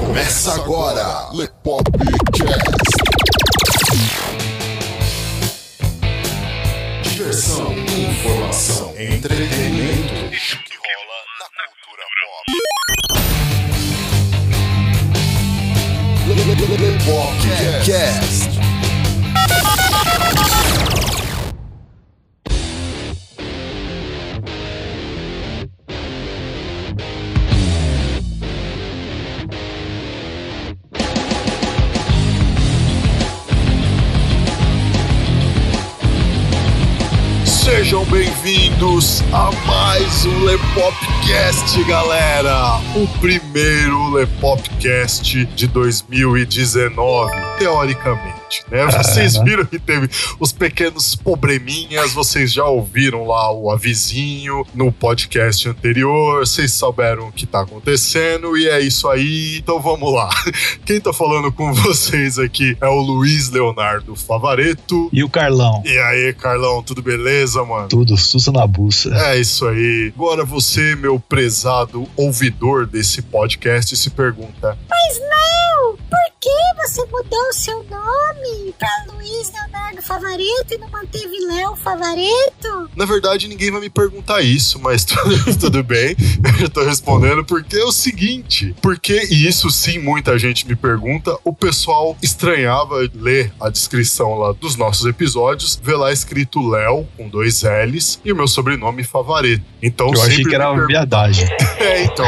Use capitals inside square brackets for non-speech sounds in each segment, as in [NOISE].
Começa agora, Lepopcast. Diversão, informação, entretenimento. O que rola na cultura pop. Lepopcast. Sejam bem-vindos a mais um Lepopcast, galera! O primeiro Lepopcast de 2019, teoricamente, né? Vocês viram que teve os pequenos probleminhas, vocês já ouviram lá o avisinho no podcast anterior, vocês souberam o que tá acontecendo e é isso aí. Então vamos lá. [LAUGHS] Quem tá falando com vocês aqui é o Luiz Leonardo Favareto. E o Carlão? E aí, Carlão, tudo beleza, mano? Tudo, sussa na buça. É isso aí. Agora você, meu prezado ouvidor desse podcast, se pergunta: Mas não! Por que você mudou o seu nome pra Luiz Leonardo Favareto e não manteve Léo Favareto? Na verdade, ninguém vai me perguntar isso, mas [LAUGHS] tudo, tudo bem. Eu tô respondendo porque é o seguinte: porque, e isso sim muita gente me pergunta, o pessoal estranhava ler a descrição lá dos nossos episódios, ver lá escrito Léo com dois L's e o meu sobrenome Favareto. Então Eu sempre achei que era uma viadagem. [LAUGHS] É, então.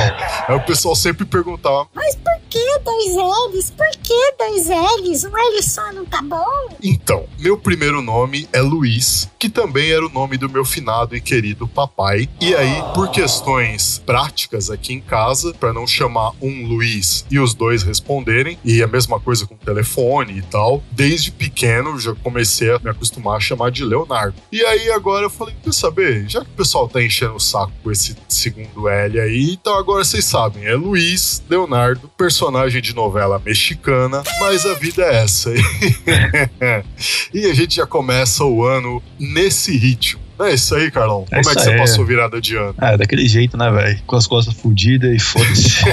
Aí o pessoal sempre perguntava: Mas por que dois L's? Por que dois L's? Um L só não tá bom? Então, meu primeiro nome é Luiz, que também era o nome do meu finado e querido papai. E aí, por questões práticas aqui em casa, para não chamar um Luiz e os dois responderem, e a mesma coisa com telefone e tal, desde pequeno já comecei a me acostumar a chamar de Leonardo. E aí agora eu falei, quer saber, já que o pessoal tá enchendo o saco com esse segundo L aí, então agora vocês sabem, é Luiz Leonardo, personagem de novela mexicana, mas a vida é essa. [LAUGHS] e a gente já começa o ano nesse ritmo. É isso aí, Carlão? É Como é que você aí. passou virada de ano? Ah, daquele jeito, né, velho? Com as costas fudidas e foda-se.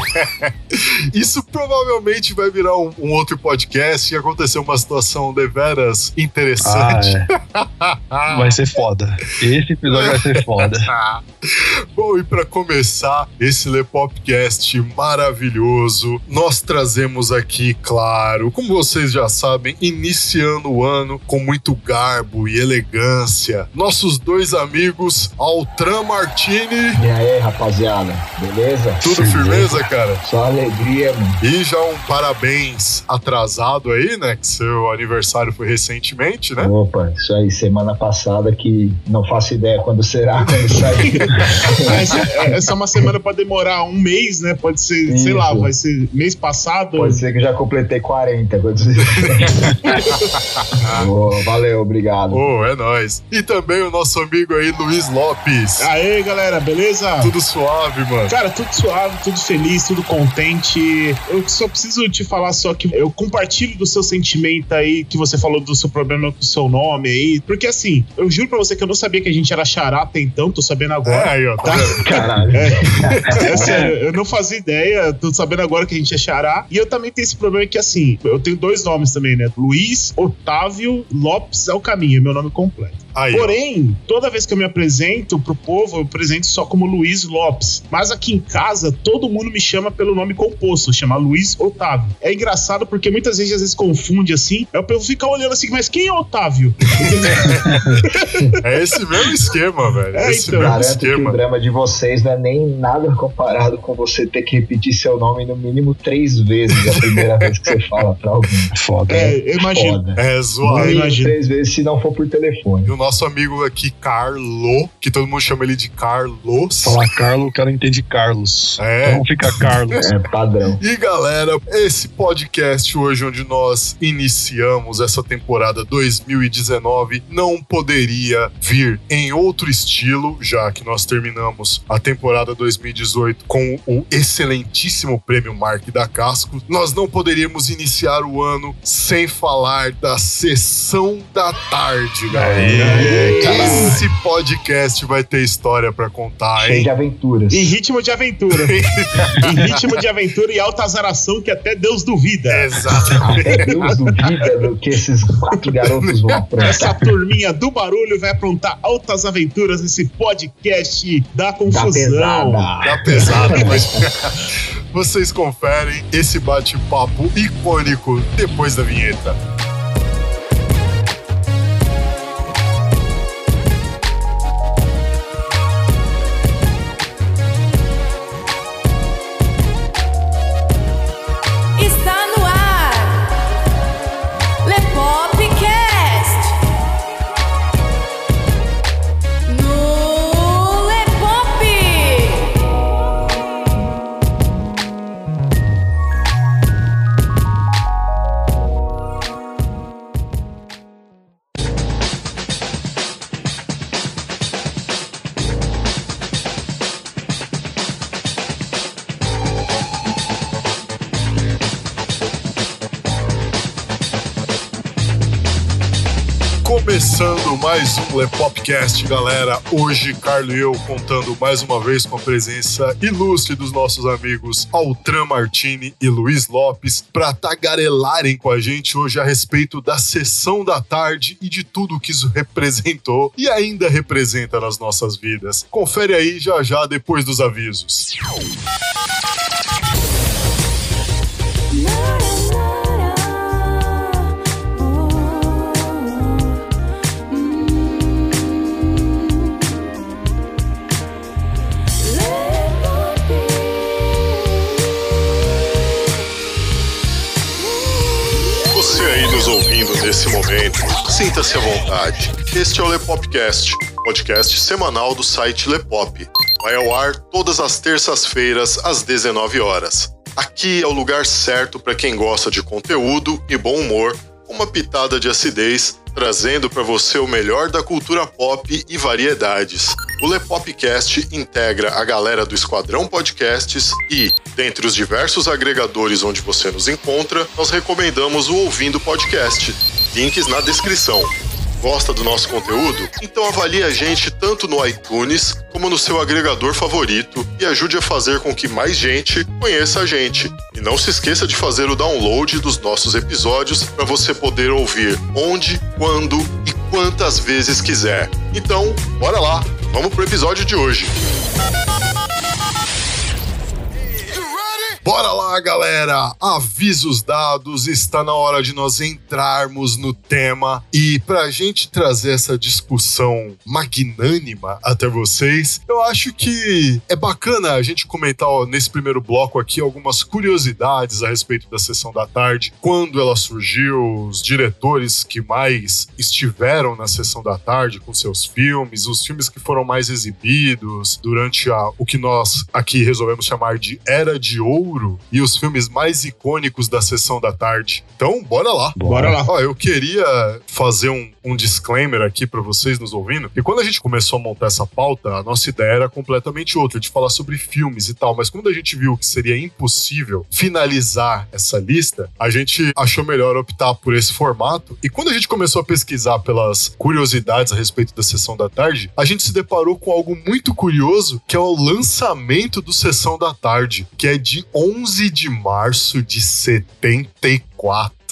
[LAUGHS] Isso provavelmente vai virar um, um outro podcast e acontecer uma situação deveras ah, interessante. é. Vai ser foda. Esse episódio vai ser foda. [LAUGHS] Bom, e para começar esse Lepopcast maravilhoso, nós trazemos aqui, claro, como vocês já sabem, iniciando o ano com muito garbo e elegância, nossos dois amigos Altran Martini. E aí, rapaziada, beleza? Tudo firmeza, cara? Só alegria, mano. E já um parabéns atrasado aí, né? Que seu aniversário foi recentemente, né? Opa, isso aí, semana passada que não faço ideia quando será, quando sair. Essa, essa é uma semana pode demorar um mês, né? Pode ser, sei Isso. lá, vai ser mês passado. Pode ser que eu já completei 40. quando- Boa, [LAUGHS] valeu, obrigado. Oh, é nóis. E também o nosso amigo aí, Luiz Lopes. Aê, galera, beleza? Tudo suave, mano. Cara, tudo suave, tudo feliz, tudo contente. Eu só preciso te falar só que eu compartilho do seu sentimento aí, que você falou do seu problema com o seu nome aí. Porque assim, eu juro pra você que eu não sabia que a gente era xará até então, tô sabendo É, agora. aí, ó, tá vendo? Caralho. É sério, [LAUGHS] eu não fazia ideia, tô sabendo agora que a gente é xará. E eu também tenho esse problema que, assim, eu tenho dois nomes também, né? Luiz Otávio Lopes é o caminho, é meu nome completo. Aí, ó. Porém, toda vez que eu me apresento pro povo, eu apresento só como Luiz Lopes. Mas aqui em casa, todo mundo me chama pelo nome composto, chama Luiz Otávio. É engraçado porque muitas vezes, às vezes, confunde assim. Aí o povo fica olhando assim, mas quem é Otávio? [LAUGHS] É esse mesmo esquema, velho. É, esse então. mesmo Garanto que o esquema. drama de vocês não é nem nada comparado com você ter que repetir seu nome no mínimo três vezes a primeira vez que você fala pra alguém. Foda. É, eu imagino. Foda. É No zoado. Eu mínimo imagino. três vezes se não for por telefone. E o nosso amigo aqui, Carlo, que todo mundo chama ele de Carlos. Falar Carlos, o cara entende Carlos. É. Então fica Carlos. É padrão. E galera, esse podcast hoje onde nós iniciamos essa temporada 2019 não poderia vir em outro estilo, já que nós terminamos a temporada 2018 com o excelentíssimo prêmio Mark da Casco. Nós não poderíamos iniciar o ano sem falar da sessão da tarde, galera. Esse podcast vai ter história pra contar, Cheio hein? de aventuras. Em ritmo de aventura. [LAUGHS] em ritmo de aventura e alta azaração que até Deus duvida. Exatamente. Até Deus duvida do que esses quatro garotos vão Essa aprontar. turminha do barulho vai aprontar altas aventuras nesse podcast da Da confusão. pesada. Tá pesado, mas [LAUGHS] vocês conferem esse bate-papo icônico depois da vinheta. Mais um Lepopcast, galera. Hoje, Carlos e eu contando mais uma vez com a presença ilustre dos nossos amigos Altran Martini e Luiz Lopes para tagarelarem com a gente hoje a respeito da sessão da tarde e de tudo que isso representou e ainda representa nas nossas vidas. Confere aí já já depois dos avisos. Você nesse momento, sinta-se à vontade. Este é o Lepopcast, podcast semanal do site Lepop. Vai ao ar todas as terças-feiras às 19 horas. Aqui é o lugar certo para quem gosta de conteúdo e bom humor, uma pitada de acidez, trazendo para você o melhor da cultura pop e variedades. O Lepopcast integra a galera do Esquadrão Podcasts e, dentre os diversos agregadores onde você nos encontra, nós recomendamos o Ouvindo Podcast. Links na descrição. Gosta do nosso conteúdo? Então avalie a gente tanto no iTunes como no seu agregador favorito e ajude a fazer com que mais gente conheça a gente. E não se esqueça de fazer o download dos nossos episódios para você poder ouvir onde, quando e quantas vezes quiser. Então, bora lá, vamos pro episódio de hoje. Bora lá, galera! Avisos dados, está na hora de nós entrarmos no tema. E pra gente trazer essa discussão magnânima até vocês, eu acho que é bacana a gente comentar ó, nesse primeiro bloco aqui algumas curiosidades a respeito da sessão da tarde, quando ela surgiu, os diretores que mais estiveram na sessão da tarde com seus filmes, os filmes que foram mais exibidos durante a, o que nós aqui resolvemos chamar de Era de Ouro e os filmes mais icônicos da sessão da tarde. Então, bora lá. Bora lá. Ó, eu queria fazer um, um disclaimer aqui pra vocês nos ouvindo. E quando a gente começou a montar essa pauta, a nossa ideia era completamente outra, de falar sobre filmes e tal. Mas quando a gente viu que seria impossível finalizar essa lista, a gente achou melhor optar por esse formato. E quando a gente começou a pesquisar pelas curiosidades a respeito da sessão da tarde, a gente se deparou com algo muito curioso, que é o lançamento do Sessão da Tarde, que é de 11 de março de 74.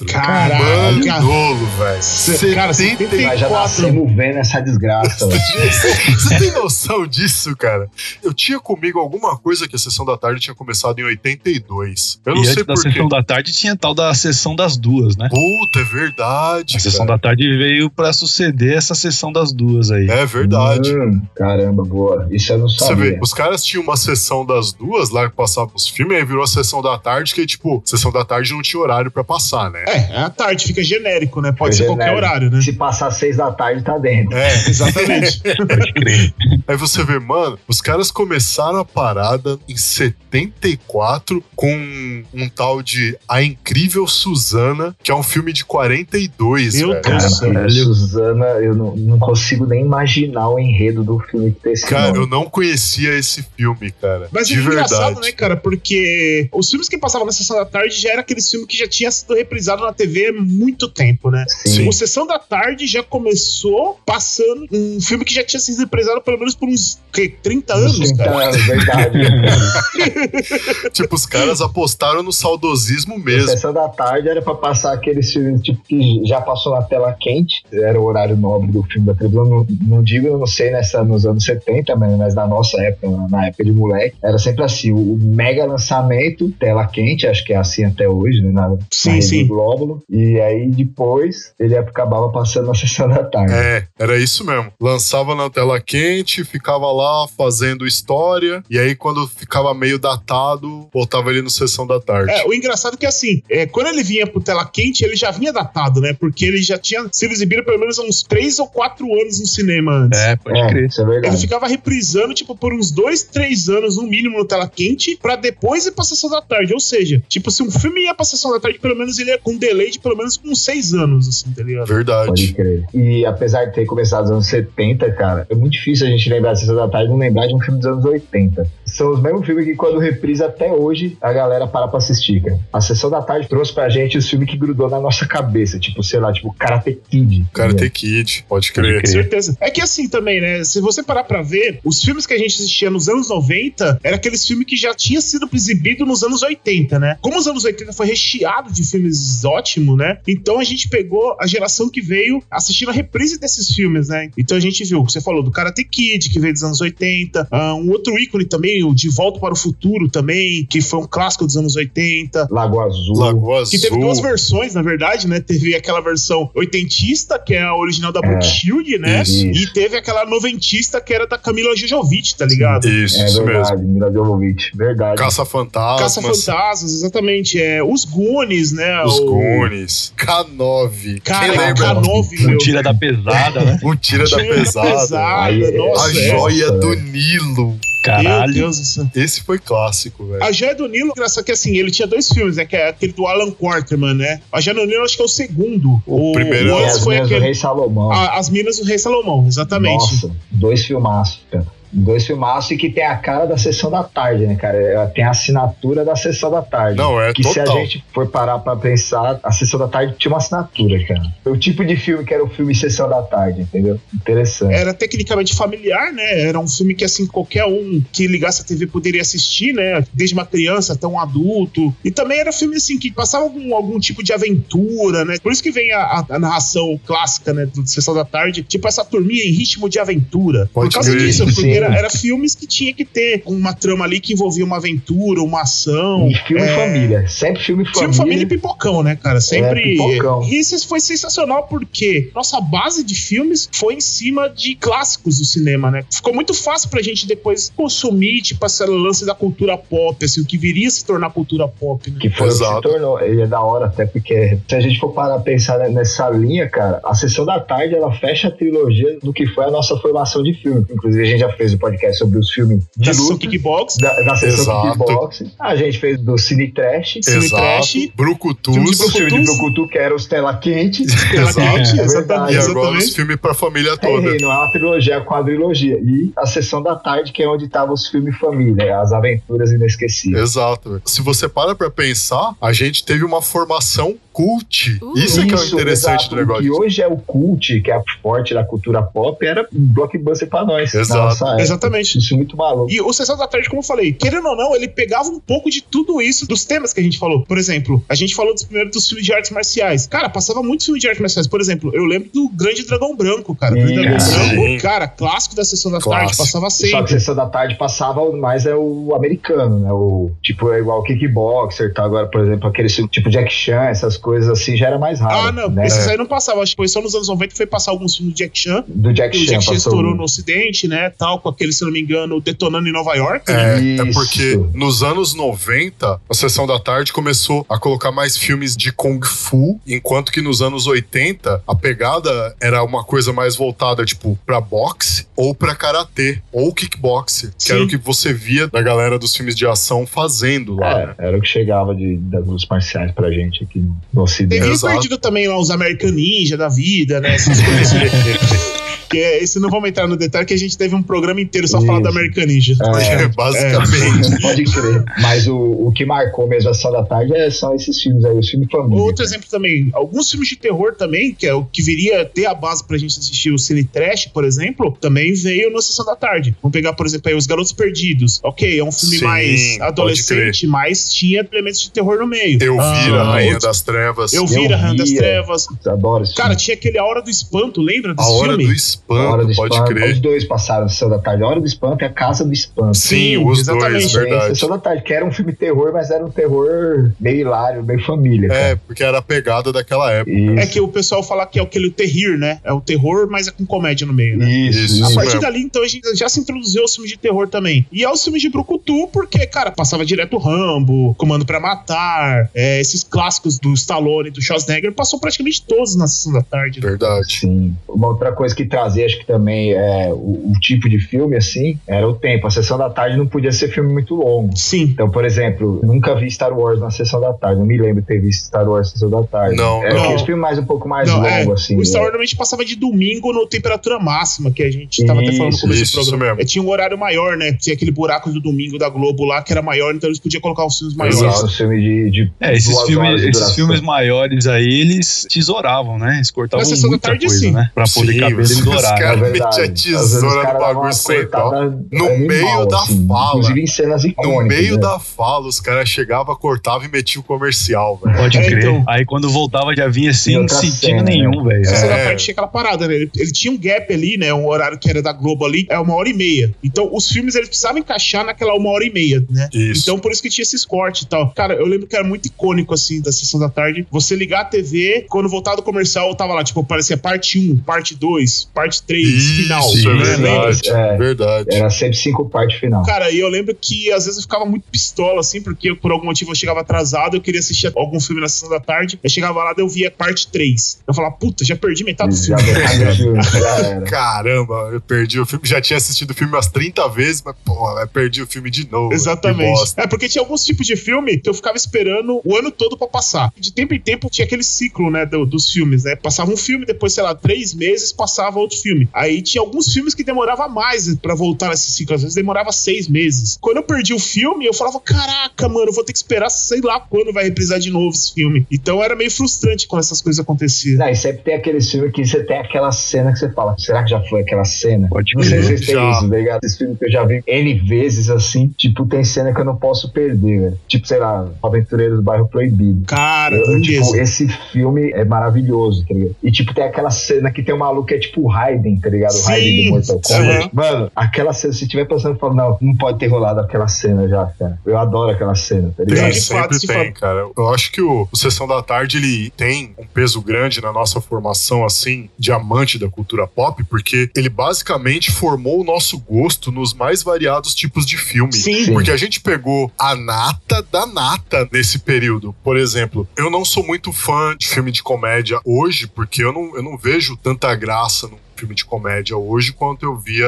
Caraca. Manolo, velho. Cê- cara, 74. Nós já nascemos vendo essa desgraça. velho. [LAUGHS] Você tem noção disso, cara? Eu tinha comigo alguma coisa que a sessão da tarde tinha começado em 82. Eu não e sei antes da porquê. sessão da tarde tinha tal da sessão das duas, né? Puta, é verdade. A sessão cara. da tarde veio pra suceder essa sessão das duas aí. É verdade. Hum, caramba, boa. Isso eu não Você sabia. vê, os caras tinham uma sessão das duas lá que passava os filmes, aí virou a sessão da tarde, que tipo, sessão da tarde não tinha horário pra passar, né? É, é a tarde, fica genérico, né? Pode Fica ser qualquer genérico. horário, né? Se passar seis da tarde, tá dentro. É, Exatamente. [LAUGHS] Pode crer. Aí você vê, mano, os caras começaram a parada em 74 com um tal de A Incrível Suzana, que é um filme de 42, Meu velho. Deus. Cara. Suzana, eu não, não consigo nem imaginar o enredo do filme que tem esse Cara, nome. eu não conhecia esse filme, cara. Mas de é engraçado, verdade. né, cara? Porque os filmes que passavam na sessão da tarde já era aqueles filmes que já tinha sido reprisado na TV há muito tempo, né? Sim. O Sessão da Tarde já começou passando um filme que já tinha sido reprisado pelo menos por uns que, 30 anos, 30 cara. anos, verdade. [LAUGHS] Tipo, os caras apostaram no saudosismo A mesmo. Sessão da tarde era pra passar aqueles filmes tipo, que já passou na tela quente, era o horário nobre do filme da televisão. Não, não digo, eu não sei, nessa, nos anos 70, mas, na nossa época, na- época de moleque, era sempre assim: o, o mega lançamento, tela quente, acho que é assim até hoje, né? Na, Sim, Rede sim. Glóbulo. E aí depois ele acabava passando na sessão da tarde. É, era isso mesmo. Lançava na tela quente, ficava lá fazendo história, e aí quando ficava meio datado, botava ele no sessão da tarde. É, o engraçado é que assim, é, quando ele vinha pro tela quente, ele já vinha datado, né? Porque ele já tinha sido exibido pelo menos há uns 3 ou 4 anos no cinema antes. É, pode É, crer. isso é Ele verdade. ficava reprisando, tipo, por uns dois, três anos, no mínimo, no tela quente, pra depois ir pra sessão da tarde. Ou seja, tipo, se um filme ia pra sessão da tarde, pelo menos ele ia com um delay de pelo menos uns seis anos, assim, tá ligado? Pode Verdade. crer. E apesar de ter começado nos anos 70, cara, é muito difícil a gente lembrar Sessão da Tarde e não lembrar de um filme dos anos 80. São os mesmos filmes que quando reprisa até hoje, a galera para pra assistir, cara. A Sessão da Tarde trouxe pra gente os filmes que grudou na nossa cabeça, tipo, sei lá, tipo Karate Kid. Karate Kid, pode crer. Pode Com certeza. É que assim também, né? Se você parar pra ver, os filmes que a gente assistia nos anos 90 era aqueles filmes que já tinham sido exibidos nos anos 80, né? Como os anos 80 foi recheado de filmes ótimos, né? Então a gente pegou a geração que veio assistindo a reprise desses filmes, né? Então a gente viu, você falou do Karate Kid, que veio dos anos 80, ah, um outro ícone também, o De Volta para o Futuro também, que foi um clássico dos anos 80. Lagoa Azul. Lagoa Azul. Que teve duas versões, na verdade, né? Teve aquela versão oitentista, que é a original da Brooke É. Shield, né? Isso. E teve aquela noventista, que era da Camila Jojovic, tá ligado? Isso, É isso mesmo. verdade, Mila Jovovich. Verdade. Caça-fantasmas. Caça-Fantasmas, exatamente. É, os Goonies, né? Os o... Goonies. K9. Cara, Quem o lembra? K9, Um meu. tira da pesada, né? O Tira da Pesada. Aí é- Nossa, A é. Joia do. Nilo. Meu Caralho. Deus do céu. Esse foi clássico, velho. A Joia do Nilo, engraçado que assim, ele tinha dois filmes, né? Que é aquele do Alan Quarterman, né? A Joia do Nilo, acho que é o segundo. O primeiro o é as foi Minas do aquele. Rei Salomão. a- As Minas do Rei Salomão, exatamente. Nossa, dois filmaços, cara. Dois filmaços e que tem a cara da sessão da tarde, né, cara? É, Tem a assinatura da sessão da tarde. Não, é que se a total. gente for parar pra pensar, a sessão da tarde tinha uma assinatura, cara. O tipo de filme que era o filme Sessão da Tarde, entendeu? Interessante. Era tecnicamente familiar, né? Era um filme que, assim, qualquer um que ligasse a TV poderia assistir, né? Desde uma criança até um adulto. E também era filme, assim, que passava algum, algum tipo de aventura, né? Por isso que vem a, a- a narração clássica, né? Do Sessão da Tarde. Tipo, essa turminha em ritmo de aventura. Pode Por causa disso, porque. Era, era filmes que tinha que ter uma trama ali que envolvia uma aventura, uma ação. E filme é, família. Sempre filme família. Filme família e pipocão, né, cara? Sempre. É, pipocão. E isso foi sensacional porque nossa base de filmes foi em cima de clássicos do cinema, né? Ficou muito fácil pra gente depois consumir, tipo, esse lance da cultura pop, assim, o que viria a se tornar cultura pop, né? Que foi o que Exato. se tornou. Ele é da hora, até porque se a gente for parar a pensar nessa linha, cara, a sessão da tarde ela fecha a trilogia do que foi a nossa formação de filme. Inclusive, a gente já fez o podcast sobre os filmes de Da sessão luta. Kickbox. Da, da sessão Exato. kickbox. A gente fez do Cine Trash. Cine Exato. Trash. Brucutus. Filme de O filme de. Brucutu, que era os tela quente. [LAUGHS] Tela Exato. quente, É exatamente. verdade. E agora os exatamente. filmes pra família É, toda. não é uma trilogia, é uma quadrilogia. E a sessão da tarde, que é onde estavam os filmes família, as aventuras inesquecíveis. Exato. Se você para pra pensar, a gente teve uma formação cult. Uh. Isso, é que é o interessante exato. do negócio. E hoje é o cult, que é a forte da cultura pop, era um blockbuster pra nós. na Exato. Nossa época. Exatamente. Isso é muito maluco. E o Sessão da Tarde, como eu falei, querendo ou não, ele pegava um pouco de tudo isso dos temas que a gente falou. Por exemplo, a gente falou dos primeiros dos filmes de artes marciais. Cara, passava muito filme de artes marciais. Por exemplo, eu lembro do Grande Dragão Branco, cara. Grande Sim, Dragão sim. Branco, cara, clássico da Sessão da Tarde, Clássico. passava Só que sempre. sessão da tarde passava mais é o americano, né? O, tipo, é igual o kickboxer, tá? Agora, por exemplo, aquele tipo Jack Chan, essas coisas assim, já era mais raro. Ah, não, né? esses aí não passavam. Acho que foi só nos anos 90 que foi passar alguns filmes de Jack Chan. Do Jack Que o Chan Jack Chan estourou um. no Ocidente, né? Tal, com aquele, se não me engano, detonando em Nova York. né? É, é porque nos anos 90, a sessão da tarde começou a colocar mais filmes de Kung Fu, enquanto que nos anos 80 a pegada era uma coisa mais voltada, tipo, pra boxe ou pra karatê ou kickboxing, que Sim. era o que você via da galera dos filmes de ação fazendo lá, né? É, era o que chegava de, das lutas marciais pra gente aqui no Ocidente. Exato. perdido também lá os American Ninja da vida, né? Essas [LAUGHS] coisas [LAUGHS] Que é, esse não vamos entrar no detalhe, que a gente teve um programa inteiro só Isso. falando da American Ninja. É, [LAUGHS] Basicamente. Pode crer. Mas o, o que marcou mesmo a Sessão da Tarde é, são esses filmes aí, os filmes família. Outro exemplo também, alguns filmes de terror também, que é o que viria ter a base pra gente assistir o Cine Trash, por exemplo, também veio na Sessão da Tarde. Vamos pegar, por exemplo, aí Os Garotos Perdidos. Ok, é um filme Sim, mais adolescente, mas tinha elementos de terror no meio. Eu Ah, vi a Rainha outro- das Trevas. Eu vi a Rainha das via. Trevas. Adoro esse Cara, filme. tinha aquele A Hora do Espanto, lembra A desse Hora filme? do A Espanto, Hora do pode Espanto. crer. Os dois passaram na Sessão da Tarde. A Hora do Espanto e a Casa do Espanto. Sim, Sim, os exatamente. dois, Tem verdade. Sessão da Tarde, que era um filme terror, mas era um terror meio hilário, meio família. É, cara. porque era a pegada daquela época. É Isso, que o pessoal fala que é aquele terrir, né? É o terror, mas é com comédia no meio, né? isso, Isso. A partir dali, então, a gente já se introduziu aos filmes de terror também. E aos filmes de Brucutu, porque, cara, passava direto Rambo, Comando pra Matar, é, esses clássicos do Stallone, do Schwarzenegger, passou praticamente todos na sessão da tarde. né? Verdade. Sim. Uma outra coisa que trazia, acho que também é o, o tipo de filme, assim, era o tempo. A sessão da tarde não podia ser filme muito longo. Sim. Então, por exemplo, nunca vi Star Wars na sessão da tarde. Não me lembro de ter visto Star Wars na sessão da tarde. Não, é não. aqueles filmes mais um pouco mais Não, longo, é, assim. o Star né? Wars normalmente passava de domingo no temperatura máxima, que a gente tava até falando no começo isso, do programa. isso mesmo. É, tinha um horário maior, né? Tinha aquele buraco do domingo da Globo lá, que era maior, então eles podiam colocar os filmes maiores. Exato. Um filme de, de É, esses, duas filmes, horas de esses filmes maiores aí, eles tesouravam, né? Eles cortavam Na sessão da muita tarde, coisa, sim. né? Pra poder Sim, caber horário. [LAUGHS] caras- É verdade. mete a tesoura no bagulho central. No animal, meio da assim, fala. Inclusive em cenas No icônicas. meio né? da fala, os caras chegavam, cortavam e metiam o comercial, velho. Pode É, crer. então. Aí quando voltava já vinha Em sem outra sentido nenhum, velho. A sessão da É. tarde tinha aquela parada, né? Ele, ele tinha um gap ali, né? Um horário que era da Globo ali, é uma hora e meia. Então, os filmes eles precisavam encaixar naquela uma hora e meia, né? Isso. Então, por isso que tinha esses cortes e tal. Cara, eu lembro que era muito icônico, assim, da sessão da tarde. Você ligar a TV, quando voltar do comercial, tava lá, tipo, parecia parte 1, parte 2, parte 3, Isso, final. é né? verdade. É. Verdade. Era sempre cinco partes final. Cara, e eu lembro que às vezes eu ficava muito pistola, assim, porque por algum motivo eu chegava atrasado, eu queria assistir algum filme na sessão da tarde, eu chegava lá, eu via parte 3. Eu falava, puta, já perdi metade do filme. [LAUGHS] Caramba, eu perdi o filme. Já tinha assistido o filme umas 30 vezes, mas, porra, eu perdi o filme de novo. Exatamente. É porque tinha alguns tipos de filme que eu ficava esperando o ano todo pra passar. De tempo em tempo tinha aquele ciclo, né, do- dos filmes, né? Passava um filme, depois, sei lá, três meses passava outro filme. Aí tinha alguns filmes que demorava mais pra voltar nesse ciclo. Às vezes demorava seis meses. Quando eu perdi o filme, eu falava, caraca, mano, eu vou ter que esperar sei lá quando vai reprisar de novo esse filme. Então era meio frustrante quando essas coisas aconteciam. Não, e sempre tem aqueles filmes que você tem aquela cena que você fala, será que já foi aquela cena? Pode Não sei se vocês têm Já. isso, tá ligado? Esses filmes que eu já vi N vezes assim, tipo, tem cena que eu não posso perder, velho. Tipo, sei lá, Aventureiros do Bairro Proibido. Cara, Eu, por tipo, esse filme é maravilhoso, tá ligado? E tipo, tem aquela cena que tem um maluco que é tipo o Raiden, tá ligado? O Sim, Raiden do Mortal Kombat. aham. Mano, aquela cena, se tiver pensando, eu falo, não, não pode ter rolado aquela cena já, cara. Eu adoro aquela cena, tá Tem, ligado? fato, sempre se tem, fala- cara. Eu acho que o, o Sessão da Tarde ele tem um peso grande na nossa formação, assim, de amante da cultura pop, porque ele basicamente formou o nosso gosto nos mais variados tipos de filme. Sim. Sim. Porque a gente pegou a nata da nata nesse período. Por exemplo, eu não sou muito fã de filme de comédia hoje, porque eu não, eu não vejo tanta graça num filme de comédia hoje quanto eu via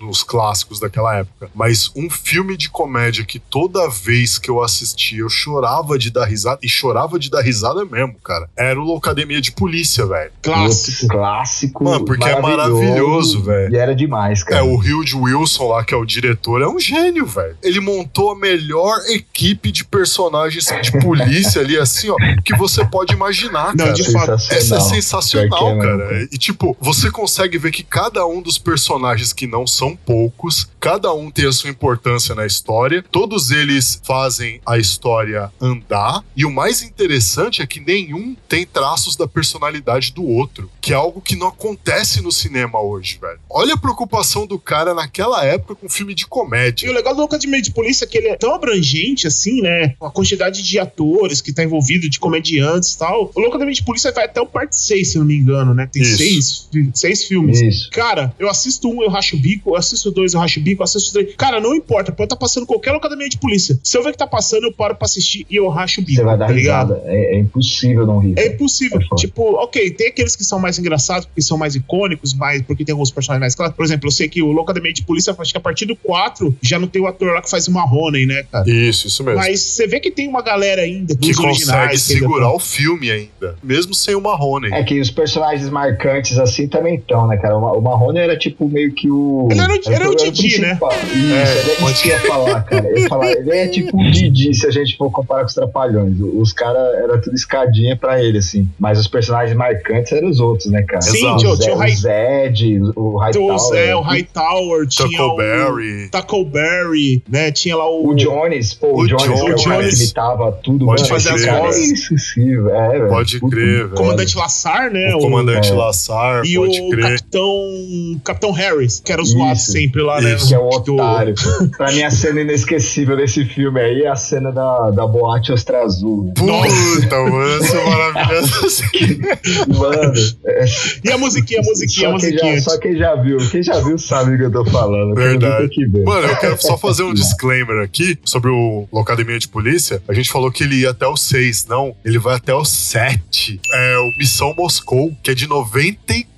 nos clássicos daquela época. Mas um filme de comédia que toda vez que eu assistia eu chorava de dar risada, e chorava de dar risada mesmo, cara, era o Loucademia de Polícia, velho. Clássico. Clássico. Mano, porque é maravilhoso, velho. E era demais, É, cara. o Hugh Wilson lá, que é o diretor, é um gênio, velho. Ele montou a melhor equipe de personagens de polícia ali, assim, ó, que você pode imaginar, Não, cara. de fato. Essa é sensacional, é cara. mesmo. E, tipo, você consegue ver que cada um dos personagens, que não são poucos, cada um tem a sua importância na história, todos eles fazem a história andar, e o mais interessante é que nenhum tem traços da personalidade do outro, que é algo que não acontece no cinema hoje, velho. Olha a preocupação do cara naquela época com filme de E comédia. o legal do Academia de Polícia é que ele é tão abrangente assim, né? Com a quantidade de atores que tá envolvido, de comediantes e tal. O Academia de Polícia vai até o parte 6, se não me engano, né? Tem Isso. seis, seis filmes. Isso. Cara, eu assisto um, eu racho o bico, eu assisto dois, eu racho o bico, eu assisto três. Cara, não importa, pode estar passando qualquer academia de polícia. Se eu ver que tá passando, eu paro pra assistir e eu racho o bico, Você vai dar tá ligado? É, é impossível não rir. É impossível. É tipo, ok, tem aqueles que são mais engraçados, porque são mais icônicos, mais, porque tem alguns personagens mais clássicos. Por exemplo, eu sei que o Loucademia de Polícia, acho que a partir do 4 já não tem o ator lá que faz o Marrone, né, cara? Isso, isso mesmo. Mas você vê que tem uma galera ainda que consegue originais. que ainda segurar o filme ainda, mesmo sem o Marrone. É que os personagens marcantes assim também estão, né, cara? O Marrone era tipo meio que o. Ele era o- era o Didi, né? Isso, É, isso que eu ia falar, cara. Eu ia falar, ele é tipo o Didi, se a gente for comparar com os Trapalhões. Os caras era tudo escadinha pra ele, assim. Mas os personagens marcantes eram os outros, né, cara? Sim, Exato. tinha, o, tinha o Zé- High, o Zed, o Hightower. tinha o, é, o Hightower, tinha o Tackleberry. Tackleberry, né? Tinha lá o. O Jones, pô, o, O Jones, que é o cara Jones. que imitava tudo. Pode mano, fazer esse as vozes. É inesquecível, é, velho. Pode crer, velho. Comandante Lassar, né? O comandante é. Lassar, E pode o crer. Capitão. Capitão Harris, que era o zoado Isso. sempre lá, né? Isso. Que é o Do- otário. [LAUGHS] pra mim, a cena inesquecível desse filme aí é a cena da, da boate Ostra Azul. Puta, mano, essa é maravilhosa. [LAUGHS] Mano, é, E a musiquinha, a musiquinha, a só, quem musiquinha. já, só quem já viu, quem já viu sabe o que eu tô falando. Verdade. Mano, eu quero só fazer um [LAUGHS] disclaimer aqui sobre o Locademia de Polícia. A gente falou que ele ia até o 6, não. Ele vai até o 7. É o Missão Moscou, que é de 94,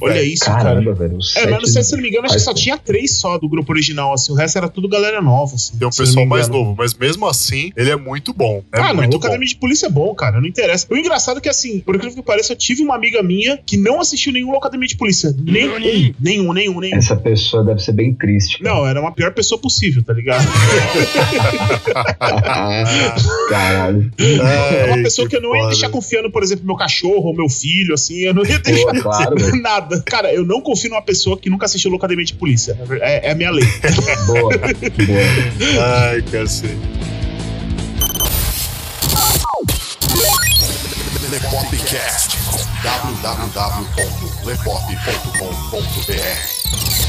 Olha velho. isso, cara. Caramba, velho. o É, mas não sei se não me engano, acho que só tinha três só do grupo original, assim. O resto era tudo galera nova, assim. Tem um não pessoal mais novo, mas mesmo assim, ele é muito bom. É ah, não, muito o Academia de Polícia é bom, cara, não interessa. O engraçado é que, assim, por incrível que pareça, eu tive uma amiga minha que não assistiu nenhum Academia de Polícia. Nenhum, nenhum, nenhum, nenhum. Essa pessoa deve ser bem triste. cara. Não, era uma pior pessoa possível, tá ligado? [LAUGHS] [LAUGHS] Caralho. É uma pessoa que, eu não ia foda. deixar confiando, por exemplo, no meu cachorro ou meu filho, assim, eu não ia deixar. Pô, claro, [LAUGHS] velho. Nada. Cara, eu não confio numa pessoa que nunca assistiu Locademia de Polícia. É, é a minha lei. [LAUGHS] Boa, boa. Ai, cacete. Lepopcast. www.lepop.com.br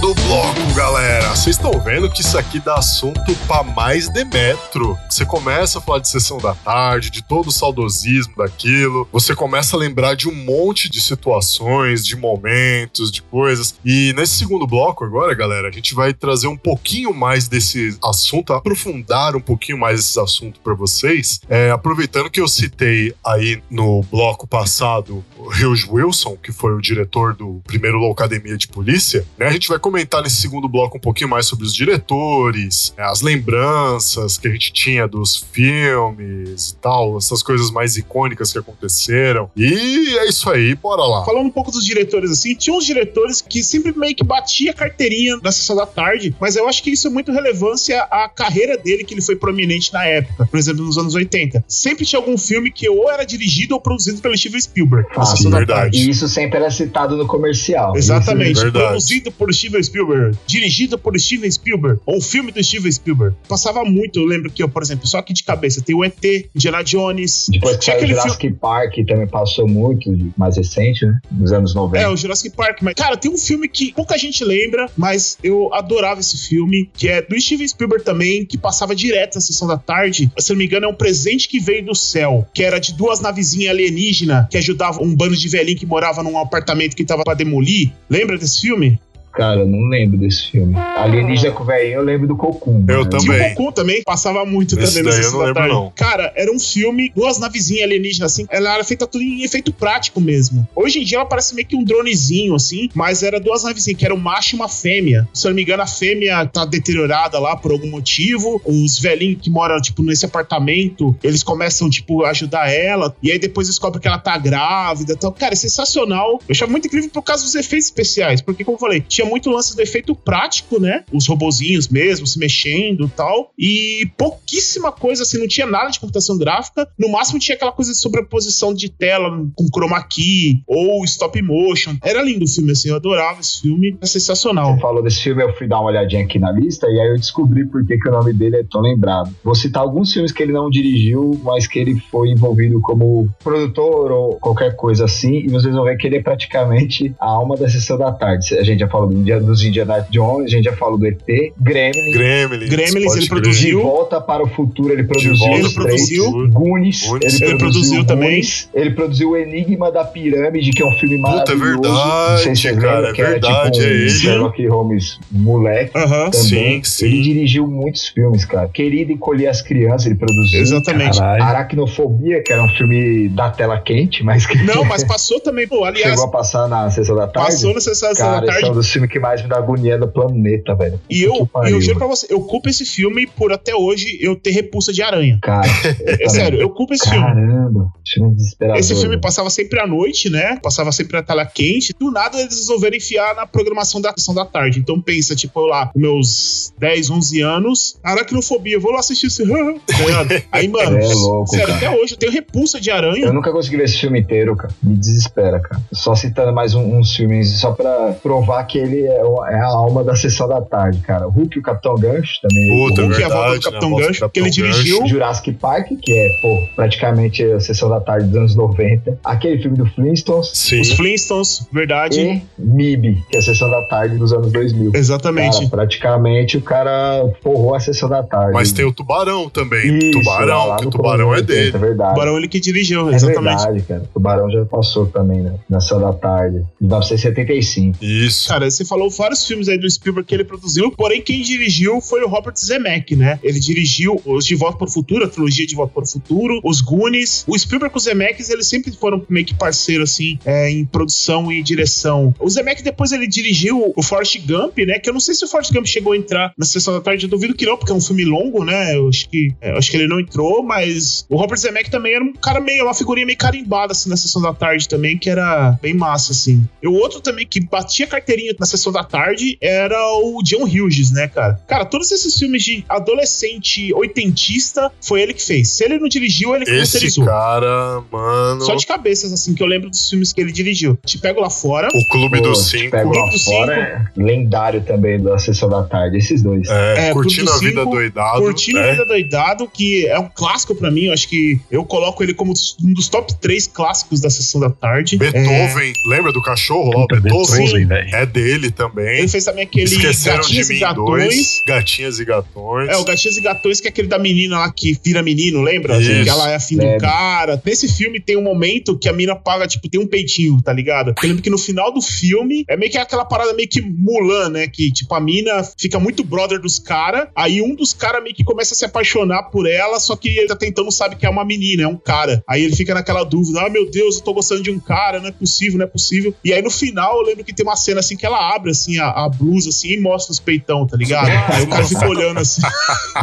Segundo bloco, galera. Vocês estão vendo que isso aqui dá assunto pra mais de metro. Você começa a falar de sessão da tarde, de todo o saudosismo daquilo. Você começa a lembrar de um monte de situações, de momentos, de coisas. E nesse segundo bloco agora, galera, a gente vai trazer um pouquinho mais desse assunto, aprofundar um pouquinho mais esses assuntos pra vocês. É, aproveitando que eu citei aí no bloco passado o Hughes Wilson, que foi o diretor do primeiro Locademia de Polícia, né? A gente vai comentar nesse segundo bloco um pouquinho mais sobre os diretores, né, as lembranças que a gente tinha dos filmes e tal, essas coisas mais icônicas que aconteceram. E é isso aí, bora lá. Falando um pouco dos diretores, assim, tinha uns diretores que sempre meio que batia a carteirinha na sessão da tarde, mas eu acho que isso é muito relevância à carreira dele, que ele foi prominente na época, por exemplo, nos anos 80. Sempre tinha algum filme que ou era dirigido ou produzido pelo Steven Spielberg da verdade. tarde. E isso sempre era citado no comercial. Exatamente. É. Produzido por Steven Spielberg, dirigido por Steven Spielberg, ou um filme do Steven Spielberg. Passava muito, eu lembro que eu, por exemplo, só aqui de cabeça, tem o ET, Indiana Jones. Depois que tinha aquele filme. Jurassic Park, também passou muito, mais recente, né? Nos anos 90. É, o Jurassic Park. Mas, cara, tem um filme que pouca gente lembra, mas eu adorava esse filme, que é do Steven Spielberg também, que passava direto na sessão da tarde. Se não me engano, é um presente que veio do céu, que era de duas navezinhas alienígenas que ajudavam um bando de velhinho que morava num apartamento que tava pra demolir. Lembra desse filme? Cara, eu não lembro desse filme. Alienígena com o velhinho, eu lembro do Cocum. Eu né? também. Tinha o Goku também, passava muito Esse também na daí eu não lembro. Cara, era um filme, duas navezinhas alienígenas assim, ela era feita tudo em efeito prático mesmo. Hoje em dia ela parece meio que um dronezinho assim, mas era duas navezinhas, que era um macho e uma fêmea. Se eu não me engano, a fêmea tá deteriorada lá por algum motivo. Os velhinhos que moram, tipo, nesse apartamento, eles começam, tipo, a ajudar ela, e aí depois descobre que ela tá grávida e tal. Cara, é sensacional. Eu achava muito incrível por causa dos efeitos especiais, porque, como eu falei, tinha muito lance do efeito prático, né? Os robozinhos mesmo se mexendo e tal. E pouquíssima coisa, assim, não tinha nada de computação gráfica. No máximo tinha aquela coisa de sobreposição de tela com chroma key ou stop motion. Era lindo o filme, assim, eu adorava esse filme. É sensacional. Você falou desse filme, eu fui dar uma olhadinha aqui na lista e aí eu descobri por que, que o nome dele é tão lembrado. Vou citar alguns filmes que ele não dirigiu, mas que ele foi envolvido como produtor ou qualquer coisa assim, e vocês vão ver que ele é praticamente a alma da sessão da tarde. A gente já falou dos Indiana Jones, a gente já falou do ET, Gremlin, Gremlins. Gremlins, pode ele produziu. De Volta para o Futuro, ele produziu Ele três. produziu. Goonies, Goonies. ele, Ele produziu, produziu também. Goonies, Ele produziu o Enigma da Pirâmide, que é um filme Puta, é maravilhoso. Não sei se verdade, vocês cara, lembram, é que era verdade, tipo é um ele. Sherlock Holmes moleque. Aham. Também. Sim, sim. Ele dirigiu muitos filmes, cara. Querido Encolher as Crianças, ele produziu. Exatamente. Caralho. Aracnofobia, que era um filme da tela quente, mas que Não, mas [LAUGHS] passou também, pô. Aliás, chegou a passar na sessão da tarde. passou na sessão Cara, da esse é um tarde. dos filmes que mais me dá agonia do planeta, velho. E eu, e eu pariu. juro pra você, eu culpo esse filme por até hoje eu ter repulsa de aranha. Cara, [LAUGHS] É sério, eu culpo esse filme. caramba. Filme desesperador. Esse filme passava sempre à noite, né? Passava sempre na tela quente. Do nada eles resolveram enfiar na programação da sessão da tarde. Então pensa, tipo, lá, meus 10, 11 anos, aracnofobia, vou lá assistir esse. [LAUGHS] Tá? Aí, mano, É louco, sério, cara. até hoje eu tenho repulsa de aranha. Eu nunca consegui ver esse filme inteiro, cara. Me desespera, cara. Só citando mais um- uns filmes só pra provar que ele é, o- é a alma da sessão da tarde, cara. O Hulk e o Capitão Gancho também. Puta, O Hulk é e a volta do verdade, Capitão né? Do Gancho, que ele Capitão dirigiu. Jurassic Park, que é, pô, praticamente a sessão da tarde dos anos 90. Aquele filme do Flintstones. Sim. Os Flintstones, verdade. E MIB, que é a sessão da tarde dos anos 2000. Exatamente. Cara, praticamente o cara forrou a sessão da tarde. Mas tem o Tubarão também. Isso, tubarão, que o Tubarão é dele. É verdade. O Barão ele que dirigiu, É exatamente. verdade, cara. O Tubarão já passou também, né? Na sessão da tarde. De 1975. Isso. Cara, você falou vários filmes aí do Spielberg que ele produziu, porém quem dirigiu foi o Robert Zemeckis, né? Ele dirigiu os De Volta para o Futuro, a trilogia De Volta para o Futuro, os Goonies. O Spielberg e o Zemeckis, eles sempre foram meio que parceiros, assim, é, em produção e direção. O Zemeckis depois ele dirigiu o Forrest Gump, né? Que eu não sei se o Forrest Gump chegou a entrar na sessão da tarde, eu duvido que não, porque é um filme longo, né? Eu acho que, é, eu acho que ele não entrou, mas o Robert Zemeckis também era um cara meio, uma figurinha meio carimbada, assim, na sessão da tarde também, que era bem massa, assim. E o outro também que batia carteirinha na sessão da tarde era o John Hughes, né, cara? Cara, todos esses filmes de adolescente oitentista foi ele que fez. Se ele não dirigiu, ele Esse roteirizou. cara, mano. Só de cabeças, assim, que eu lembro dos filmes que ele dirigiu. Te pego lá fora. O Clube Pô, dos te Cinco. Pego lá Clube dos fora, é lendário também da sessão da tarde. Esses dois. É, É, Curtindo a dos Vida Cinco, Doidado. Curtindo a né? Vida Doidado, que é um clássico pra mim. Eu acho que eu coloco ele como um dos top três clássicos da sessão da tarde. É, Beethoven. Lembra do cachorro lá, o Beethoven? Beethoven, velho. É dele também. ele fez também aquele Esqueceram Gatinhas de e mim Gatões. dois. Gatinhas e Gatões. É, o Gatinhas e Gatões, que é aquele da menina lá que vira menino, lembra? Isso. Que ela é afim do cara. Nesse filme tem um momento que a mina paga, tipo, tem um peitinho, tá ligado? Eu lembro que no final do filme é meio que aquela parada meio que Mulan, né? Que, tipo, a mina fica muito brother dos caras, aí um dos caras meio que começa a se apaixonar por ela, só que ele então não sabe que é uma menina, é um cara. Aí ele fica naquela dúvida: ah, meu Deus, eu tô gostando de um cara, não é possível, não é possível. E aí no final eu lembro que tem uma cena assim que ela abre assim a, a blusa assim e mostra os peitão, tá ligado? Aí o cara fica olhando assim.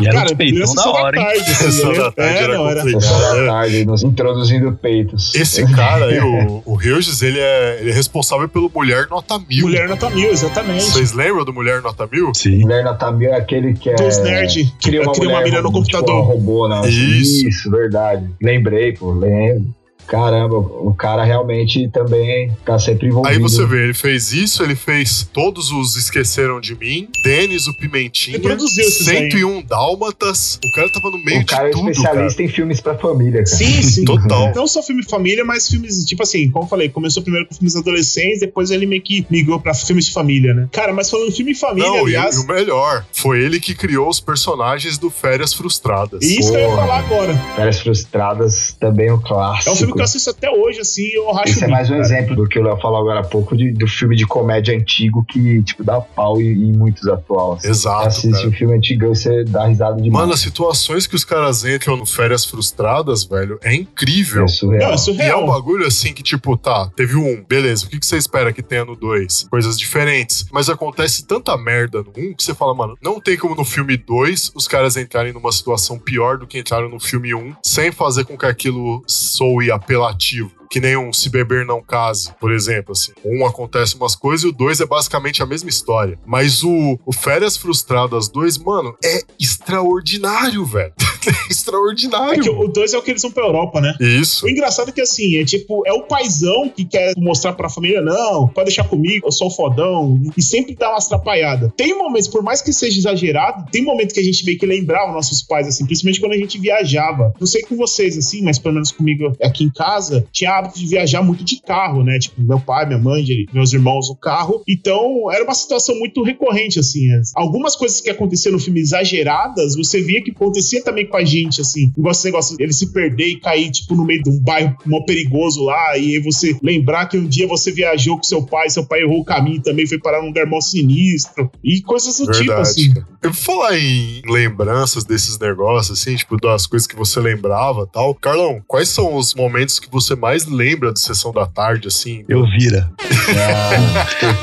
E era Cara, peitão da hora, hein? tarde, assim, Sessão né? da tarde É, era não, era- complicado. É. tarde, nos introduzindo peitos. Esse cara aí, o, o Hughes, ele é, ele é responsável pelo Mulher Nota Mil. Mulher nota mil, exatamente. Vocês lembram do Mulher Nota Mil? Sim. Mulher Nota Mil é aquele que é. Dos nerd, que Cria uma, cria uma mulher, no tipo, computador. uma robô, né? Isso. Isso, verdade. Lembrei, pô, lembro. Caramba, o cara realmente também tá sempre envolvido. Aí você vê, ele fez isso, ele fez Todos os Esqueceram de Mim, Denis o Pimentinha, Ele produziu esses aí. 101 Dálmatas. O cara tava no meio O cara é de tudo, especialista em filmes pra família, cara. Sim, sim. Total. Não só filme família, mas filmes, tipo assim, como eu falei, começou primeiro com filmes adolescentes, depois ele meio que migrou pra filmes de família, né? Cara, mas falando filme família, Não, e, o- aliás, e o melhor, foi ele que criou os personagens do Férias Frustradas. isso que eu ia Porra. falar agora. Férias Frustradas também é um clássico. É um filme que eu assisto até hoje, assim, eu racho Esse é o mais um cara. exemplo do que o Léo falou agora há pouco, de- do filme de comédia antigo que, tipo, dá pau em, em muitos atuais. Exato, Assiste cara. um filme antigão e você dá risada demais. Mano, as situações que os caras entram no Férias Frustradas, velho, é incrível. é surreal. Não, é E é surreal. um bagulho assim que, tipo, tá, teve um, beleza, o que, que você espera que tenha no 2? Coisas diferentes. Mas acontece tanta merda no 1 um que você fala, mano, não tem como no filme 2 os caras entrarem numa situação pior do que entraram no filme 1, um, sem fazer com que aquilo soe apelativo. Que nem um Se Beber Não Case, por exemplo, assim. Um acontece umas coisas e o dois é basicamente a mesma história. Mas o, o Férias Frustradas 2, mano, é extraordinário, velho. [LAUGHS] extraordinário. É que o 2 é o que eles vão pra Europa, né? Isso. O engraçado é que, assim, é tipo, é o paizão que quer mostrar pra família, não, pode deixar comigo, eu sou o fodão, e sempre dá umas atrapalhadas. Tem momentos, por mais que seja exagerado, tem momentos que a gente meio que lembrava nossos pais, assim, principalmente quando a gente viajava. Não sei com vocês, assim, mas pelo menos comigo aqui em casa, tinha hábito de viajar muito de carro, né? Tipo, meu pai, minha mãe, meus irmãos no carro. Então, era uma situação muito recorrente, assim. Algumas coisas que aconteciam no filme exageradas, você via que acontecia também com a gente, assim. Igual esse negócio, ele se perder e cair, tipo, no meio de um bairro mó perigoso lá, e aí você lembrar que um dia você viajou com seu pai, seu pai errou o caminho também, foi parar num lugar mó sinistro, e coisas do tipo, assim. cara. Eu vou falar em lembranças desses negócios, assim, tipo, das coisas que você lembrava e tal. Carlão, quais são os momentos que você mais lembra de Sessão da Tarde, assim? Eu vira.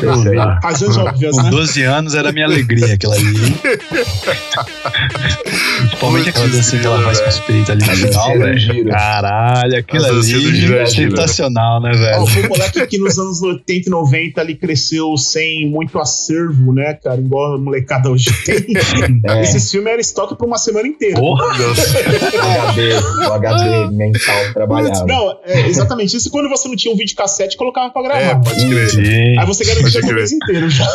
Eu vira. [LAUGHS] Razões óbvias, Com né? 12 anos era a minha alegria aquela ali. [LAUGHS] Principalmente aquela dancinha que ela faz com os peitos ali no final, velho. Caralho, aquilo ali é é sensacional, né, velho? foi um moleque que nos anos 80 e 90 ali cresceu sem muito acervo, né, cara? Igual a molecada hoje tem. [LAUGHS] É. Esse filme era estoque pra uma semana inteira. Porra, HD, o HD [LAUGHS] mental trabalhava. Não, é exatamente isso. Quando você não tinha um videocassete, colocava pra É, gravar. pode crer. sim. Aí você garantia o mês inteiro já.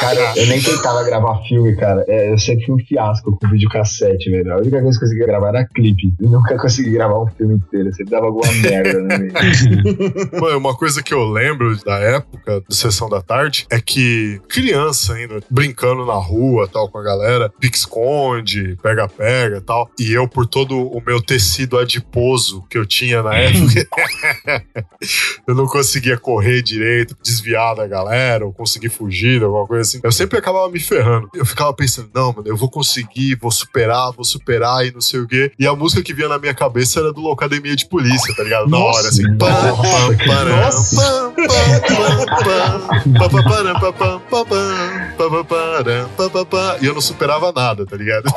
Cara, eu nem tentava gravar filme, cara. É, eu sempre fui um fiasco com videocassete, velho. A única coisa que eu conseguia gravar era clipe. Eu nunca consegui gravar um filme inteiro. Sempre dava alguma [LAUGHS] merda, né? velho? Mano, uma coisa que eu lembro da época do Sessão da Tarde é que criança ainda, brincando na rua tal com a galera, pique-esconde, pega-pega tal. E eu, por todo o meu tecido adiposo que eu tinha na época, [LAUGHS] [LAUGHS] eu não conseguia correr direito, desviar da galera, ou conseguir fugir, alguma coisa assim. Eu sempre acabava me ferrando. Eu ficava pensando, não, mano, eu vou conseguir, vou superar, vou superar e não sei o quê. E a música que vinha na minha cabeça era do Locademia de Polícia, tá ligado? Na hora, assim. E eu não superava nada, tá ligado?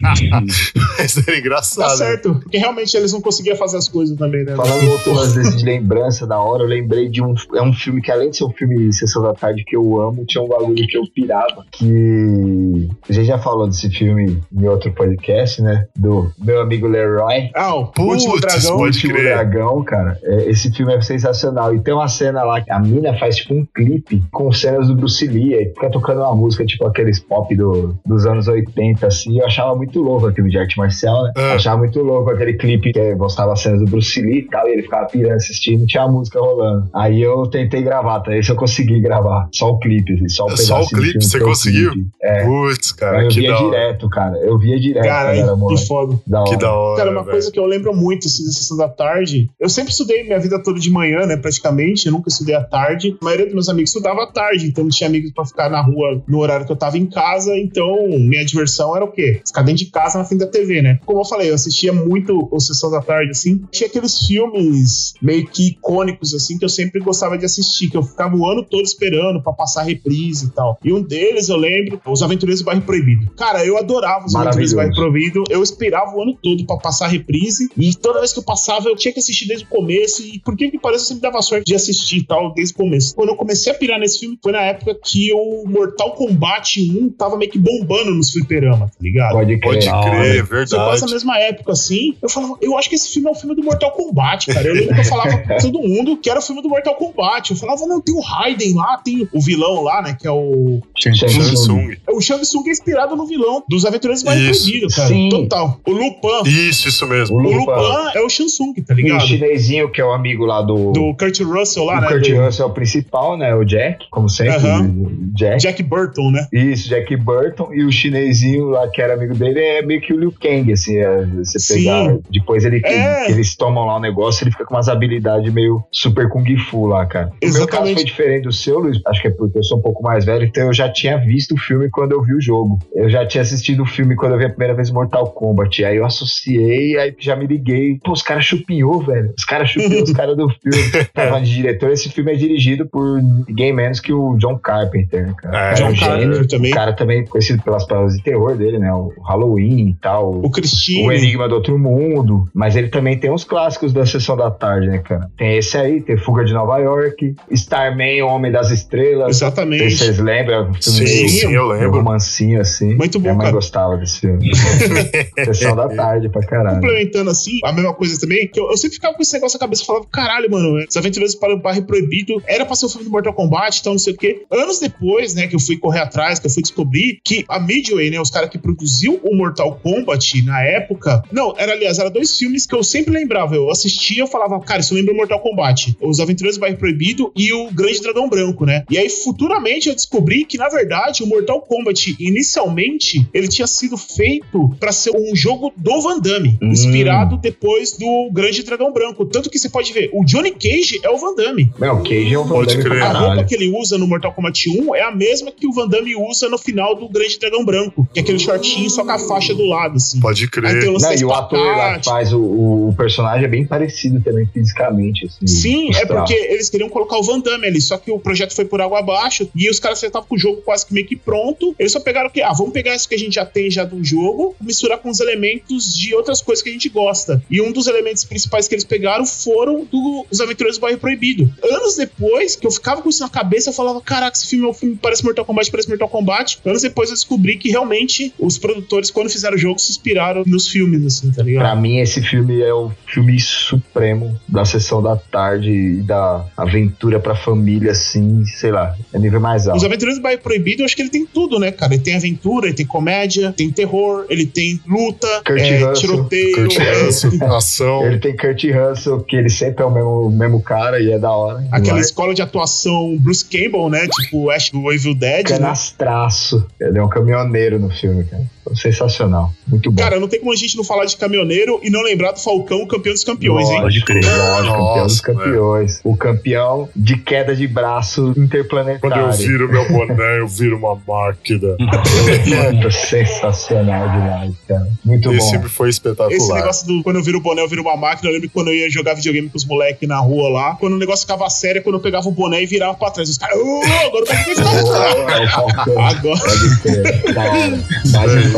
Mas era Tá engraçado. certo. Porque realmente eles não conseguiam fazer as coisas também, né? Falando outro lance desse de lembrança da hora, eu lembrei de um. É um filme que, além de ser um filme Sessão da Tarde que eu amo, tinha um bagulho que eu pirava. Que. A gente já falou desse filme em outro podcast, né? Do meu amigo Leroy. Ah, o Putz, Último Dragão. Último crer. Dragão, cara. É, esse filme é sensacional. E tem uma cena lá que a mina faz tipo um clipe com cenas do Bruce Lee. E fica tocando uma música, tipo aqueles pop do, dos anos 80, assim. Eu achava muito louco aquele de arte marcial, né? Eu achava muito louco aquele clipe que mostrava as cenas do Bruce Lee e tal. E ele ficava pirando assistindo, tinha a música rolando. Aí eu tentei gravar, tá? Esse eu consegui gravar. Só o clipe, assim, só o É só o clipe, filme você conseguiu? clipe. É. Putz, cara, eu via direto, cara. Eu via direto era Caralho, que foda. Da Que da hora. Cara, uma velho. coisa que eu lembro muito assim, da sessão da tarde, eu sempre estudei minha vida toda de manhã, né, praticamente, eu nunca estudei à tarde. A maioria dos meus amigos estudava à tarde, então não tinha amigos pra ficar na rua no horário que eu tava em casa, então minha diversão era o quê? Ficar dentro de casa na frente da TV, né? Como eu falei, eu assistia muito o Sessão da Tarde, assim. Tinha aqueles filmes meio que icônicos, assim, que eu sempre gostava de assistir, que eu ficava o ano todo esperando pra passar reprise e tal. E um deles, eu lembro, Os Aventureiros do Bairro Proibido. Cara, eu adorava Os Aventureiros do Bairro Proibido. Eu esperava o ano todo pra passar reprise. E toda vez que eu passava, eu tinha que assistir desde o começo. E por que que pareça, eu sempre dava sorte de assistir e tal, desde o começo. Quando eu comecei a pirar nesse filme, foi na época que o Mortal Kombat 1 tava meio que bombando nos fliperama, tá ligado? Pode crer. Pode Da hora. crer, Foi quase verdade. a mesma época, assim. Eu falava, eu acho que esse filme é um filme do Mortal Kombat, cara. Eu lembro que eu falava pra [LAUGHS] todo mundo que era o filme do Mortal Kombat. Eu falava, não, tem o Raiden lá, tem o vilão lá, né? Que é o. Shang Tsung. Samsung. O Shang Tsung é inspirado no vilão dos Aventureiros Mais Isso. Cara. Sim. Total. O Lupin. Isso, isso mesmo. O O Lupin. Lupin é o Shang Tsung, tá E o ligado? chinesinho, que é o amigo lá do. Do Kurt Russell lá, o né? Kurt do Russell é o principal, né? O Jack, como sempre. Aham. o Jack. Jack Burton, né? Isso, Jack Burton. E o chinesinho lá, que era amigo dele, é meio que o Liu Kang, assim. é, você Sim. pegar. Depois ele, É. eles tomam lá o negócio, ele fica com umas habilidades meio super Kung Fu lá, cara. O meu caso Exatamente. foi diferente do seu, Luiz. Acho que é porque eu sou um pouco mais velho, então eu já tinha visto o filme quando eu vi o jogo. Eu já tinha assistido o filme quando eu vi a primeira vez Mortal Kombat. Aí eu associei, aí já me liguei. Pô, os caras chupinhou, velho. Os caras chupinhou os [LAUGHS] caras do filme. [LAUGHS] Tava de diretor. Esse filme é dirigido por ninguém menos que o John Carpenter, cara? É, John um gênio. Carpenter também. O cara também conhecido pelas palavras de terror dele, né? O Halloween e tal. O Christine. O Enigma do Outro Mundo, mas ele também tem uns clássicos da Sessão da Tarde, né, cara? Tem esse aí, tem Fuga de Nova York, Starman, O Homem das Estrelas. Exatamente. vocês lembram, é um Sim, sim, eu lembro. romancinho, assim. Muito bom, Minha mãe cara. gostava desse filme. [LAUGHS] [LAUGHS] Sessão da tarde pra caralho. Complementando assim, a mesma coisa também, que eu, eu sempre ficava com esse negócio na cabeça, falava, caralho, mano, Os Aventureiros para o Barre Proibido era pra ser o filme do Mortal Kombat, então não sei o quê. Anos depois, né, que eu fui correr atrás, que eu fui descobrir que a Midway, né, os caras que produziu o Mortal Kombat na época, não, era, aliás, era dois filmes que eu sempre lembrava, eu assistia, eu falava, cara, isso lembra o Mortal Kombat, Os Aventureiros do Barre Proibido e o Grande Dragão Branco, né? E aí, futuramente, eu descobri que, na verdade, o Mortal Kombat, inicialmente, ele tinha sido feito pra ser um jogo do Van Damme, Hum. inspirado depois do Grande Dragão Branco. Tanto que você pode ver, o Johnny Cage é o Van Damme. Não, o Cage é um Van Pode Damme crer. A roupa que ele usa no Mortal Kombat 1 é a mesma que o Van Damme usa no final do Grande Dragão Branco, que é aquele shortinho só com a faixa do lado, assim. Pode Aí crer. o Não, e o ator lá que faz o, o personagem é bem parecido também fisicamente. Assim, Sim, é traços. porque eles queriam colocar o Van Damme ali, só que o projeto foi por água abaixo e os caras já estavam com o jogo quase que meio que pronto. Eles só pegaram o que? Ah, vamos pegar isso que a gente já tem já do jogo, misturar com os elementos de outras coisas que a gente gosta. E um dos elementos principais que eles pegaram foram dos Aventureiros do Bairro Proibido. Anos depois, que eu ficava com isso na cabeça, eu falava: caraca, esse filme é um filme parece Mortal Kombat, parece Mortal Kombat. Anos depois eu descobri que realmente os produtores, quando fizeram o jogo, se inspiraram nos filmes, assim, tá ligado? Pra mim, esse filme é o filme supremo da sessão da tarde e da aventura pra família, assim, sei lá, é nível mais Os alto. Aventureiros do Bairro Proibido, eu acho que ele tem tudo, né, cara? Ele tem aventura, ele tem comédia, tem terror, ele tem luta, é, Russell. tiroteio. É, ação. Ele tem Kurt Russell, que ele sempre é o mesmo, o mesmo cara e é da hora. Aquela escola de atuação Bruce Campbell, né? Tipo o Ash do Evil Dead, né? Canastraço. Ele é um caminhoneiro no filme, cara. Sensacional. Muito bom. Cara, não tem como a gente não falar de caminhoneiro e não lembrar do Falcão, campeão dos campeões, hein? Pode crer. Lógico, campeão dos Nossa, campeões. O campeão de queda de braço Quando eu interplanetário. viro meu boné, eu viro uma máquina. Mano, sensacional demais, cara. Muito Esse bom. filme foi Esse espetacular. negócio do quando eu viro o boné, eu viro uma máquina. Eu lembro quando eu ia jogar videogame com os moleques na rua lá, quando o negócio ficava sério, é quando eu pegava o boné e virava pra trás. Os caras, "Ô, agora Oh, [LAUGHS] é o Falcão. Agora. Pode crer.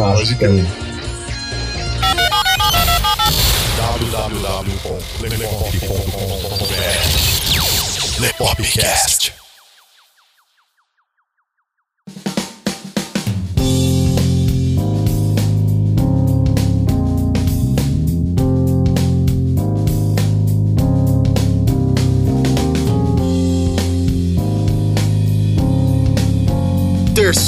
Crer. também. www.lepop.com.br.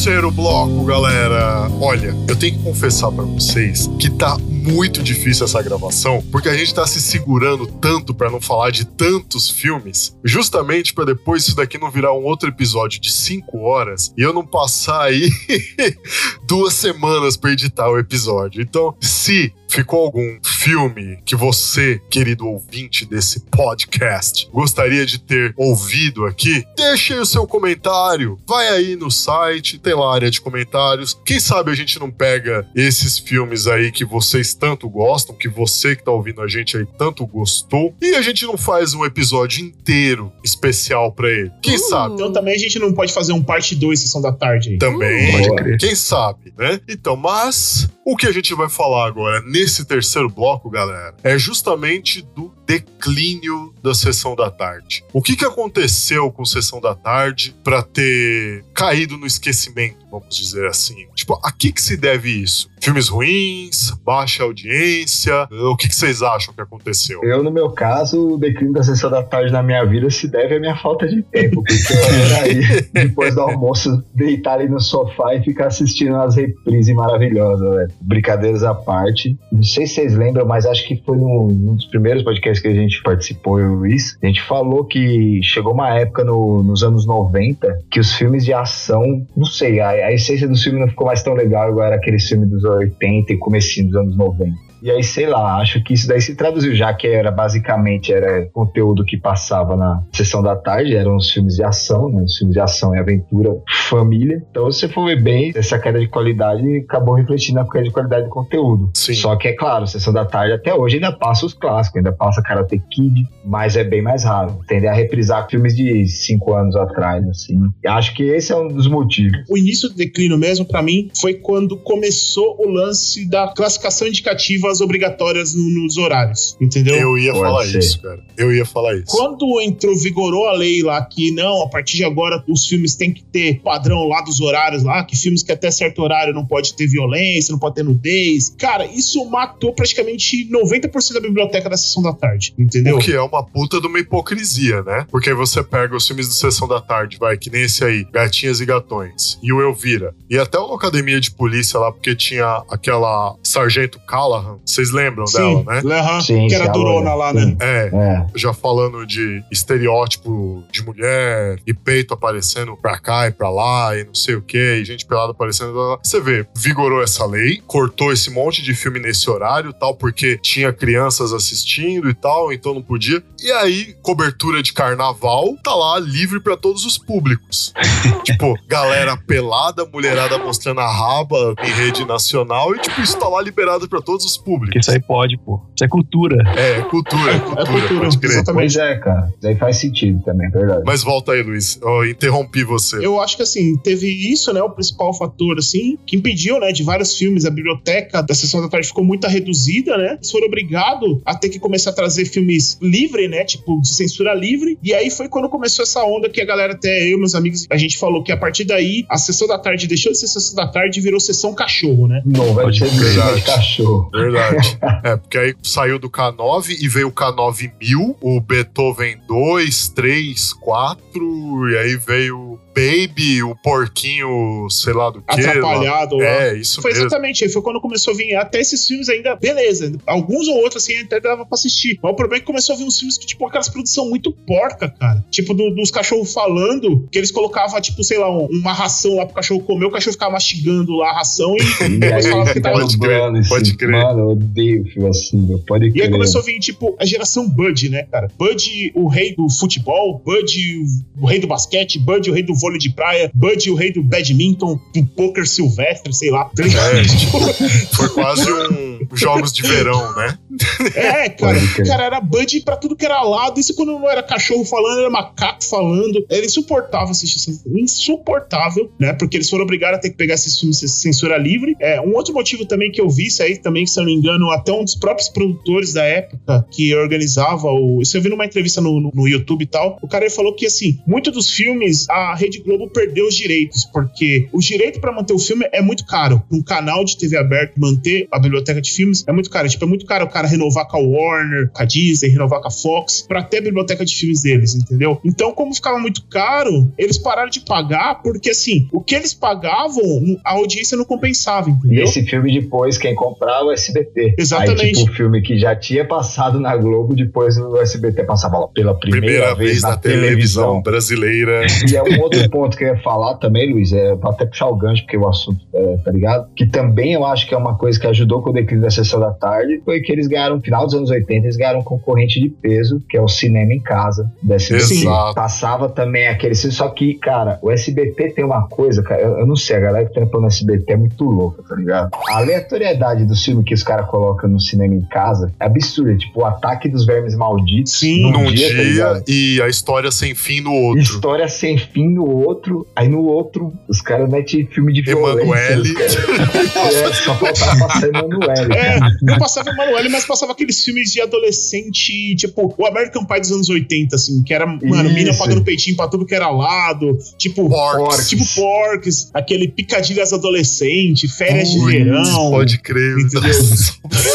Terceiro bloco, galera. Olha, eu tenho que confessar pra vocês que tá muito difícil essa gravação, porque a gente tá se segurando tanto pra não falar de tantos filmes, justamente pra depois isso daqui não virar um outro episódio de cinco horas e eu não passar aí [LAUGHS] duas semanas pra editar o episódio. Então, se ficou algum filme que você, querido ouvinte desse podcast, gostaria de ter ouvido aqui, deixe aí o seu comentário. Vai aí no site, tem lá a área de comentários. Quem sabe a gente não pega esses filmes aí que vocês tanto gostam, que você que tá ouvindo a gente aí tanto gostou, e a gente não faz um episódio inteiro especial pra ele. Quem sabe? Então também a gente não pode fazer um parte 2 sessão da tarde aí. Também. Pode crer. Quem sabe, né? Então, mas o que a gente vai falar agora nesse terceiro bloco, galera, é justamente do declínio da sessão da tarde. O que, que aconteceu com sessão da tarde para ter caído no esquecimento, vamos dizer assim? Tipo, a que, que se deve isso? Filmes ruins, baixa audiência? O que, que vocês acham que aconteceu? Eu, no meu caso, o declínio da sessão da tarde na minha vida se deve à minha falta de tempo, porque eu era [LAUGHS] aí, depois do almoço, deitar ali no sofá e ficar assistindo as reprises maravilhosas, velho. Brincadeiras à parte. Não sei se vocês lembram, mas acho que foi num, num dos primeiros podcasts que a gente participou, eu e o Luiz. A gente falou que chegou uma época no- nos anos 90 que os filmes de ação, não sei, a, a essência do filme não ficou mais tão legal igual era aquele filme dos 80 e comecinho dos anos 90. E aí, sei lá, acho que isso daí se traduziu, já que era basicamente era conteúdo que passava na sessão da tarde, eram os filmes de ação, né? Os filmes de ação e aventura, família. Então, se você for ver bem, essa queda de qualidade acabou refletindo na queda de qualidade de conteúdo. Sim. Só que é claro, sessão da tarde até hoje ainda passa os clássicos, ainda passa Karate Kid, mas é bem mais raro. Tende a reprisar filmes de cinco anos atrás, assim. E acho que esse é um dos motivos. O início do declínio mesmo, pra mim, foi quando começou o lance da classificação indicativa elas obrigatórias no- nos horários, entendeu? Eu ia Pode falar ser. isso, cara. Eu ia falar isso. Quando entrou, vigorou a lei lá que não, a partir de agora os filmes têm que ter padrão lá dos horários lá, que filmes que até certo horário não pode ter violência, não pode ter nudez. Cara, isso matou praticamente 90% da biblioteca da sessão da tarde, entendeu? O que é uma puta de uma hipocrisia, né? Porque aí você pega os filmes de Sessão da Tarde, vai, que nem esse aí, Gatinhas e Gatões, e o Elvira, e até o Academia de Polícia lá, porque tinha aquela Sargento Callahan, vocês lembram Sim, dela, né? aham, Sim, que era durona lá, né? É, É. já falando de estereótipo de mulher e peito aparecendo pra cá e pra lá e não sei o que, e gente pelada aparecendo. Você vê, vigorou essa lei, cortou esse monte de filme nesse horário e tal, porque tinha crianças assistindo e tal, então não podia. E aí, cobertura de carnaval tá lá livre pra todos os públicos. [LAUGHS] tipo, galera pelada, mulherada mostrando a raba em rede nacional e tipo, isso tá lá liberado pra todos os Porque públicos. isso aí pode, pô. Isso é cultura. É, é cultura, é É cultura, cultura, pode crer. exatamente. Pois é, cara. Isso aí faz sentido também, é verdade. Mas volta aí, Luiz. Eu interrompi você. Eu acho que assim, teve isso, né? O principal fator, assim, que impediu, né, de vários filmes, a biblioteca da sessão da tarde ficou muito reduzida, né? Eles foram obrigados a ter que começar a trazer filmes livre, né? Tipo, de censura livre. E aí foi quando começou essa onda que a galera, até eu e meus amigos, a gente falou que a partir daí a sessão da tarde deixou de ser sessão da tarde e virou sessão cachorro, né? Não, vai ser de Verdade. cachorro. Verdade. [LAUGHS] é, porque aí saiu do K9 e veio o K9000, o Beethoven 2, 3, 4, e aí veio Baby, o porquinho, sei lá do que. Atrapalhado lá. É, isso Foi mesmo. exatamente, foi quando começou a vir até esses filmes ainda, beleza. Alguns ou outros assim até dava pra assistir. Mas o problema é que começou a vir uns filmes que, tipo, aquelas produção muito porca, cara. Tipo, do- dos cachorros falando, que eles colocavam, tipo, sei lá, um- uma ração lá pro cachorro comer, o cachorro ficava mastigando lá a ração e [LAUGHS] E depois falava que tava. Pode crer, esse- pode crer. Mano, eu odeio filme assim, meu. Pode E crer. aí começou a vir, tipo, a geração Bud, né, cara? Bud, o rei do futebol, Bud, o rei do basquete, Bud, o rei do vôlei de praia, Bud, o rei do badminton, do poker silvestre, sei lá. É. Foi quase um Jogos de Verão, né? É, cara, cara, era Bud pra tudo que era lado. Isso quando não era cachorro falando, era macaco falando. Era insuportável assistir isso. Insuportável, né? Porque eles foram obrigados a ter que pegar esses filmes censura livre. É, um outro motivo também que eu vi isso aí também, se eu não me engano, até um dos próprios produtores da época que organizava o. Isso eu vi numa entrevista no, no, no YouTube e tal. O cara falou que, assim, muitos dos filmes a Rede Globo perdeu os direitos, porque o direito pra manter o filme é muito caro. Um canal de TV aberto manter a biblioteca de filmes é muito caro. Tipo, é muito caro o cara renovar com a Warner, com a Disney, renovar com a Fox, pra ter a biblioteca de filmes deles, entendeu? Então, como ficava muito caro, eles pararam de pagar, porque assim, o que eles pagavam, a audiência não compensava, E entendeu? esse filme depois, quem comprava, o SBT. Exatamente. Aí, tipo, o filme que já tinha passado na Globo, depois o SBT passava pela primeira, Primeira vez na televisão brasileira. E é um outro ponto que eu ia falar também, Luiz, é vou até puxar o gancho, porque o assunto, é, tá ligado? Que também eu acho que é uma coisa que ajudou com o declínio da sessão da tarde, foi que eles ganharam, no final dos anos 80, eles ganharam um concorrente de peso, que é o cinema em casa da SBT. Exato. Passava também aquele. Só que, cara, o SBT tem uma coisa, cara, eu, eu não sei, a galera que trampa no SBT é muito louca, tá ligado? A aleatoriedade do filme que os caras colocam no cinema em casa é absurda. Tipo, o ataque dos vermes malditos. Sim. Num tá dia ligado? e a história sem fim no outro. História sem fim no outro, aí no outro os caras metem filme de violência. Emanuele. [LAUGHS] É, só faltava passar Emanuele. É, não passava Emanuele, mas passava aqueles filmes de adolescente, tipo, o American Pie dos anos 80, assim, que era, mano, mina Isso. pagando peitinho pra tudo que era lado, tipo, Porcs. tipo Porks, aquele Picadilhas Adolescente, Férias de Ui, Verão. Pode crer. Entendeu?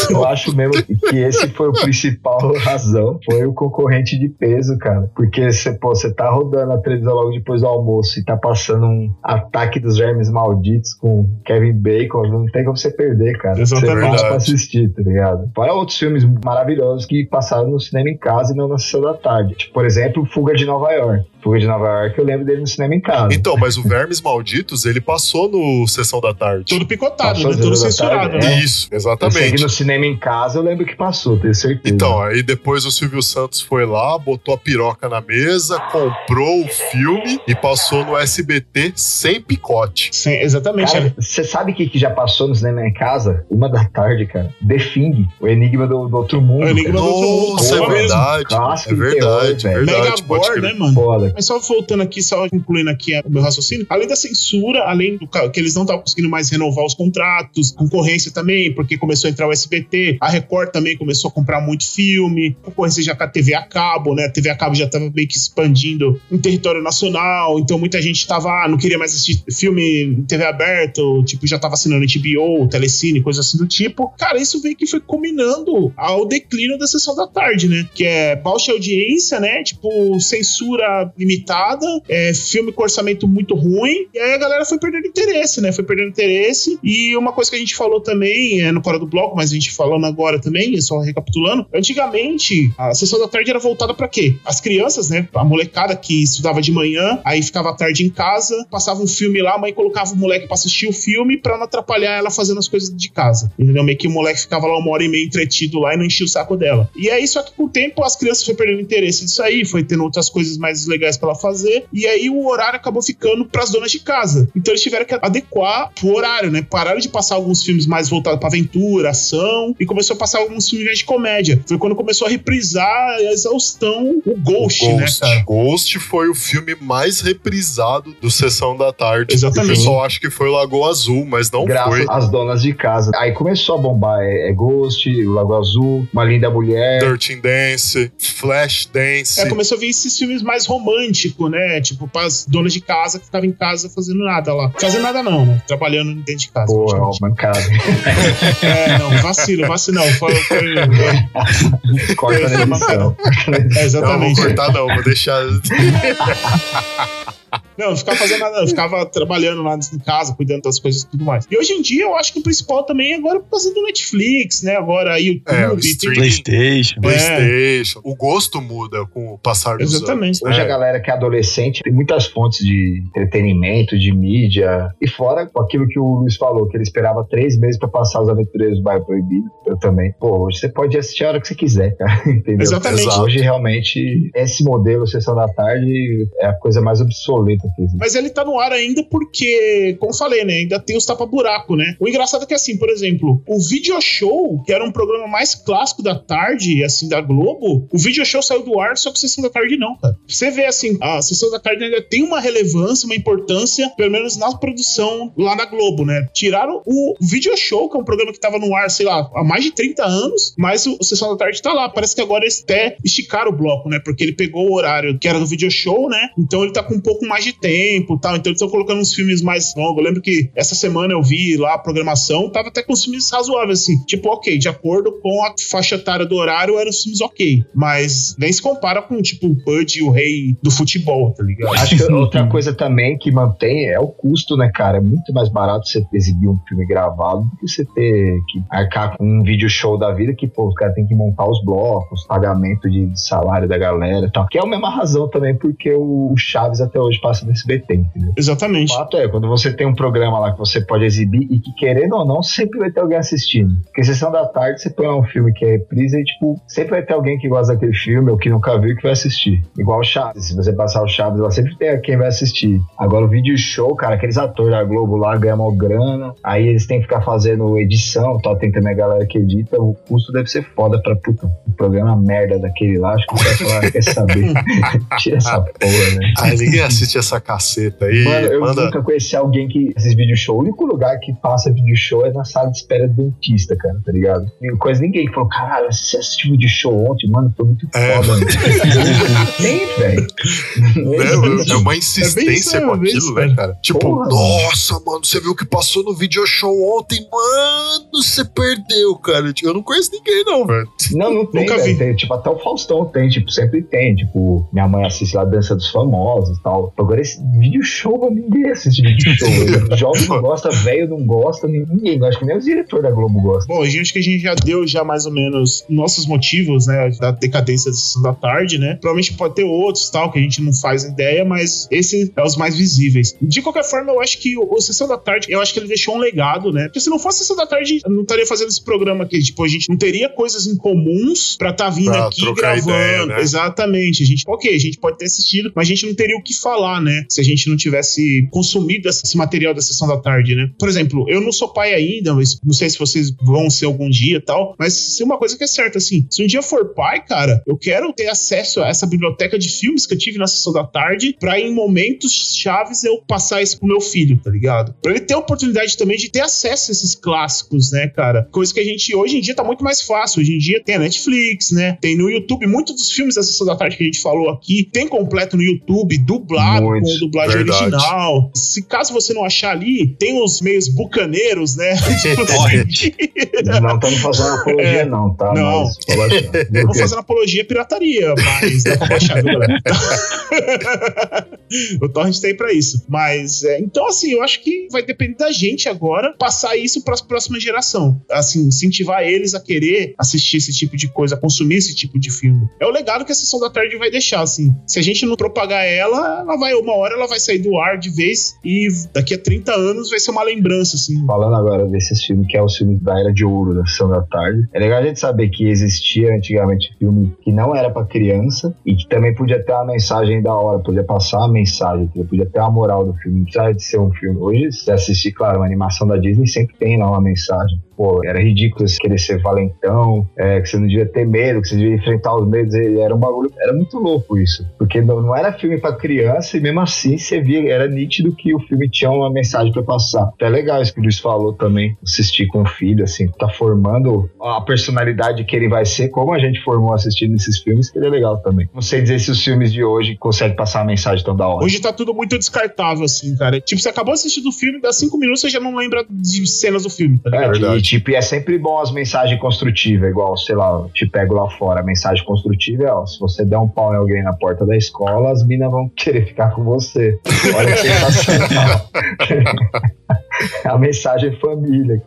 Eu acho mesmo que esse foi o principal razão, foi o concorrente de peso, cara. Porque você, pô, você tá rodando a televisão logo depois do almoço e tá passando um ataque dos vermes malditos com Kevin Bacon, não tem como você perder, cara. Você Exatamente. faz pra Verdade. assistir, tá ligado? Fora outros filmes maravilhosos que passaram no cinema em casa e não na sessão da tarde. Tipo, por exemplo, Fuga de Nova York. Fuga de Nova York, eu lembro dele no cinema em casa. Então, mas o Vermes Malditos, ele passou no Sessão da Tarde. Todo picotado, né? da censurado, tarde, né? Isso, exatamente. no cinema em casa eu lembro que passou, tenho certeza. Então, aí depois o Silvio Santos foi lá, botou a piroca na mesa, comprou o filme e passou no SBT sem picote. Sim, exatamente. Cara, você sabe o que, que já passou no cinema em casa? Uma da tarde, cara. The Thing, o Enigma do, do Outro Mundo. O Enigma cara. do Outro Mundo, Nossa, é verdade. Clássico É de verdade, terror, é verdade. Mega gore, né, mano? Foda, Mas só voltando aqui, só concluindo aqui o meu raciocínio, além da censura, além do que eles não estavam conseguindo mais renovar os contratos, concorrência também, porque começou a entrar o SBT, a Record também começou a comprar muito filme, concorrência já com a TV a cabo, né? A TV a cabo já estava meio que expandindo em território nacional, então muita gente tava, ah, não queria mais assistir filme em TV aberta, ou, tipo, já tava assinando HBO, Telecine, coisa assim do tipo. Cara, isso veio que foi combinando ao declínio da sessão da tarde, né? Que é baixa audiência, né? Tipo, censura limitada, é, filme com orçamento muito ruim, e aí a galera foi perdendo interesse, né? Foi perdendo interesse. E uma coisa que a gente falou também é no Fora do Bloco, mas a gente falando agora também, só recapitulando, antigamente a sessão da tarde era voltada pra quê? As crianças, né? A molecada que estudava de manhã, aí ficava tarde em casa, passava um filme lá, a mãe colocava o moleque pra assistir o filme pra não atrapalhar ela fazendo as coisas de casa. Entendeu? Meio que o moleque ficava lá uma hora e meia entretido lá e não enchia o saco dela. E aí, só que com o tempo as crianças foi perdendo interesse disso aí, foi tendo outras coisas mais legais pra ela fazer, e aí o horário acabou ficando pras donas de casa. Então eles tiveram que adequar pro horário, né? Pararam de passar alguns filmes mais voltados pra aventura, ação, e começou a passar alguns filmes mais de comédia. Foi quando começou a reprisar a exaustão o Ghost, né, Ghost. cara? Ghost foi o filme mais reprisado do Sessão da Tarde. Exatamente. O pessoal acha que foi o Lagoa Azul, mas não Graças foi. às donas de casa. Aí começou a bombar. É, é Ghost, o Lago Azul, Uma Linda Mulher. Dirty Dance, Flash Dance. É, começou a vir esses filmes mais românticos, né? Tipo, pras donas de casa que ficavam em casa fazendo nada lá. Fazendo nada não, né? Trabalhando dentro de casa. Pô, é mancada. É, não, vacilo, vacilo. Não, foi, foi- Corta na edição. é, Não, vou exatamente. cortar não, vou deixar. [LAUGHS] Não, não ficava fazendo nada, eu ficava trabalhando lá em casa, cuidando das coisas e tudo mais. E hoje em dia eu acho que o principal também é agora por causa do Netflix, né? Agora YouTube, É, o. PlayStation. PlayStation. O gosto muda com o passar dos Exatamente. anos. Hoje É. a galera que é adolescente tem muitas fontes de entretenimento, de mídia. E fora com aquilo que o Luiz falou, que ele esperava três meses pra passar os aventureiros do bairro proibido. Eu também. Pô, hoje você pode assistir a hora que você quiser, cara. [LAUGHS] Entendeu? Exatamente. Exato. Hoje realmente esse modelo Sessão da Tarde é a coisa mais obsoleta. Mas ele tá no ar ainda porque, como falei, né? Ainda tem os tapa-buraco, né? O engraçado é que, assim, por exemplo, o Video Show, que era um programa mais clássico da tarde, assim, da Globo, o Video Show saiu do ar, só que Sessão da Tarde não, cara. Você vê, assim, a Sessão da Tarde ainda tem uma relevância, uma importância, pelo menos na produção lá na Globo, né? Tiraram o Video Show, que é um programa que tava no ar, sei lá, há mais de 30 anos, mas o, o Sessão da Tarde tá lá. Parece que agora eles até esticaram o bloco, né? Porque ele pegou o horário que era do Video Show, né? Então ele tá com um pouco mais de tempo e tal. Então eles estão colocando uns filmes mais longos. Eu lembro que essa semana eu vi lá a programação, tava até com uns filmes razoáveis, assim. Tipo, ok, de acordo com a faixa etária do horário, eram os filmes ok. Mas nem se compara com, tipo, o Bud e o Rei do futebol, tá ligado? Acho que [LAUGHS] outra coisa também que mantém é o custo, né, cara? É muito mais barato você exibir um filme gravado do que você ter que arcar com um vídeo show da vida que, pô, os caras têm que montar os blocos, pagamento de salário da galera e tal. Que é a mesma razão também porque o Chaves até hoje passa SBT, entendeu? O Exatamente. fato é, quando você tem um programa lá que você pode exibir e que, querendo ou não, sempre vai ter alguém assistindo. Porque sessão da tarde, você põe lá um filme que é reprise e, tipo, sempre vai ter alguém que gosta daquele filme ou que nunca viu que vai assistir. Igual o Chaves. Se você passar o Chaves lá, sempre tem quem vai assistir. Agora, o vídeo show, cara, aqueles atores da Globo lá ganham uma grana, aí eles têm que ficar fazendo edição, tal, tem também a galera que edita, o custo deve ser foda pra, puta, um programa merda daquele lá, acho que o falar, quer saber. [LAUGHS] Tira essa porra, né? Ai, ninguém assiste essa caceta aí. Mano, eu manda. nunca conheci alguém que assiste vídeo show. O único lugar que passa vídeo show é na sala de espera do dentista, cara, tá ligado? E coisa ninguém que falou, caralho, você assistiu vídeo show ontem, mano, foi muito É. foda. mano." [LAUGHS] Tem, velho. É, é uma insistência com é bem aquilo, né, velho. cara? Tipo, Porra, nossa, mano, você viu o que passou no video show ontem? Mano, você perdeu, cara. Tipo, Eu não conheço ninguém, não, velho. Não, não [LAUGHS] tem, Nunca vi. Tem, tipo, até o Faustão tem, tipo, sempre tem. Tipo, minha mãe assiste lá a Dança dos Famosos e tal. Agora, esse vídeo show, ninguém assiste vídeo show. [LAUGHS] velho. Jovem não gosta, velho não gosta, ninguém gosta. Acho que nem os diretores da Globo gostam. Bom, a gente acho que a gente já deu já mais ou menos nossos motivos, né, da decadência da sessão da tarde, né? Provavelmente pode ter outros, tal, que a gente não faz ideia, mas esses é os mais visíveis. De qualquer forma, eu acho que o, o Sessão da Tarde, eu acho que ele deixou um legado, né? Porque se não fosse a Sessão da Tarde, eu não estaria fazendo esse programa aqui. Tipo, a gente não teria coisas em comuns pra estar vindo Pra aqui gravando. ideia, né? Exatamente. A gente, ok, a gente pode ter assistido, mas a gente não teria o que falar, né? Se a gente não tivesse consumido esse material da sessão da tarde, né? Por exemplo, eu não sou pai ainda, mas não sei se vocês vão ser algum dia tal, mas se uma coisa que é certa, assim, se um dia for pai, cara, eu quero ter acesso a essa biblioteca de filmes que eu tive na sessão da tarde pra em momentos chaves eu passar isso pro meu filho, tá ligado? Pra ele ter a oportunidade também de ter acesso a esses clássicos, né, cara? Coisa que a gente hoje em dia tá muito mais fácil. Hoje em dia tem a Netflix, né? Tem no YouTube muitos dos filmes da sessão da tarde que a gente falou aqui, tem completo no YouTube, dublado Muitos, com dublagem verdade. original. Se caso você não achar ali, tem os meios bucaneiros, né? [LAUGHS] Não estamos fazendo apologia, [LAUGHS] não, tá? Não. Mas. Não fazendo apologia à pirataria, mas dá pra baixar, viu, galera? [LAUGHS] o Torrent tem pra isso. Mas, é, então, assim, eu acho que vai depender da gente agora passar isso pra próxima geração. Assim, incentivar eles a querer assistir esse tipo de coisa, a consumir esse tipo de filme. É o legado que a Sessão da Tarde vai deixar, assim. Se a gente não propagar ela, ela vai, uma hora ela vai sair do ar de vez e daqui a 30 anos vai ser uma lembrança, assim. Falando agora desses filmes, que é os filmes da Era de Ouro, da Sessão da Tarde, é legal a gente saber que existia antigamente filme que não era pra criança e que também podia ter uma mensagem da hora, podia passar uma mensagem, podia ter uma moral do filme, não precisava de ser um filme. Hoje, se assistir, claro, uma animação da Disney sempre tem lá uma mensagem. Pô, era ridículo você querer ser valentão, é, que você não devia ter medo, que você devia enfrentar os medos. Era um bagulho, era muito louco isso. Porque não, não era filme pra criança e mesmo assim você via, era nítido que o filme tinha uma mensagem pra passar. Então é legal isso que o Luiz falou também, assistir com o filho, assim, tá formando a personalidade que ele vai ser, como a gente formou assistindo esses filmes, que ele é legal também. Não sei dizer se os filmes de hoje conseguem passar uma mensagem tão da hora. Hoje tá tudo muito descartável, assim, cara. Tipo, você acabou assistindo o filme, dá cinco minutos você já não lembra de cenas do filme, tá ligado? É, verdade. Tipo, e é sempre bom as mensagens construtivas, igual, sei lá, te pego lá fora. A mensagem construtiva é, ó, se você der um pau em alguém na porta da escola, as minas vão querer ficar com você. Olha sensacional. [LAUGHS] [LAUGHS] a mensagem é família.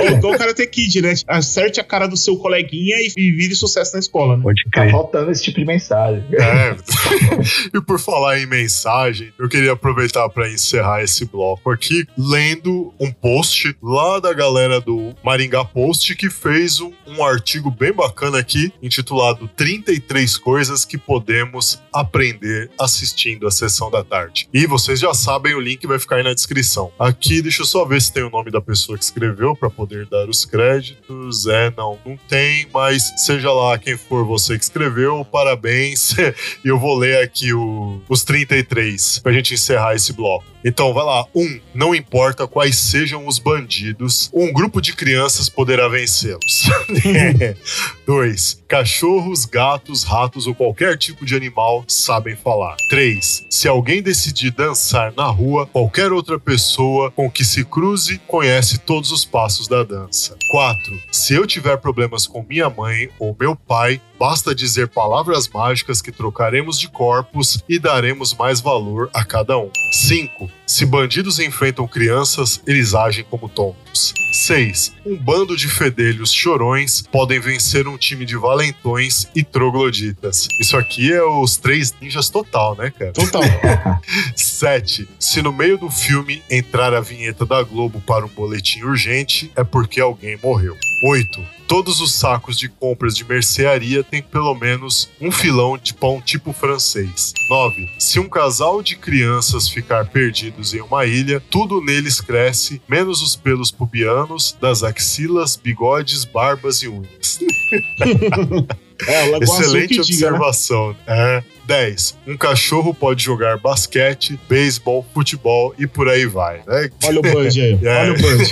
Ou igual o Karate Kid, né? Acerte a cara do seu coleguinha e, e vire sucesso na escola, né? Pode Tá crer. faltando esse tipo de mensagem. É. [LAUGHS] e por falar em mensagem, eu queria aproveitar para encerrar esse bloco aqui lendo um post lá da galera do Maringá Post que fez um, um artigo bem bacana aqui intitulado 33 coisas que podemos aprender assistindo a sessão da tarde. E vocês já sabem, o link vai ficar aí na descrição. Aqui, deixa eu só ver se tem o nome da pessoa que escreveu para poder dar os créditos. É, não, não tem, mas seja lá quem for você que escreveu, parabéns. [LAUGHS] E eu vou ler aqui o- os 33 pra gente encerrar esse bloco. Então, vai lá. Um, não importa quais sejam os bandidos, um grupo de crianças poderá vencê-los. [LAUGHS] [LAUGHS] Dois, cachorros, gatos, ratos ou qualquer tipo de animal sabem falar. Três, se alguém decidir dançar na rua, qualquer outra pessoa com que se cruze conhece todos os passos da dança. Quatro, se eu tiver problemas com minha mãe ou meu pai, Basta dizer palavras mágicas que trocaremos de corpos e daremos mais valor a cada um. 5. Se bandidos enfrentam crianças, eles agem como tontos. 6. Um bando de fedelhos chorões podem vencer um time de valentões e trogloditas. Isso aqui é os três ninjas total, né, cara? Total. [LAUGHS] 7. Se no meio do filme entrar a vinheta da Globo para um boletim urgente, é porque alguém morreu. 8. Todos os sacos de compras de mercearia têm pelo menos um filão de pão tipo francês. 9. Se um casal de crianças ficar perdidos em uma ilha, tudo neles cresce, menos os pelos pubianos, das axilas, bigodes, barbas e unhas. [LAUGHS] É, Azul [LAUGHS] Excelente né? observação. É. 10. Um cachorro pode jogar basquete, beisebol, futebol e por aí vai. Né? Olha o Bud aí. [LAUGHS] É. Olha o Bud.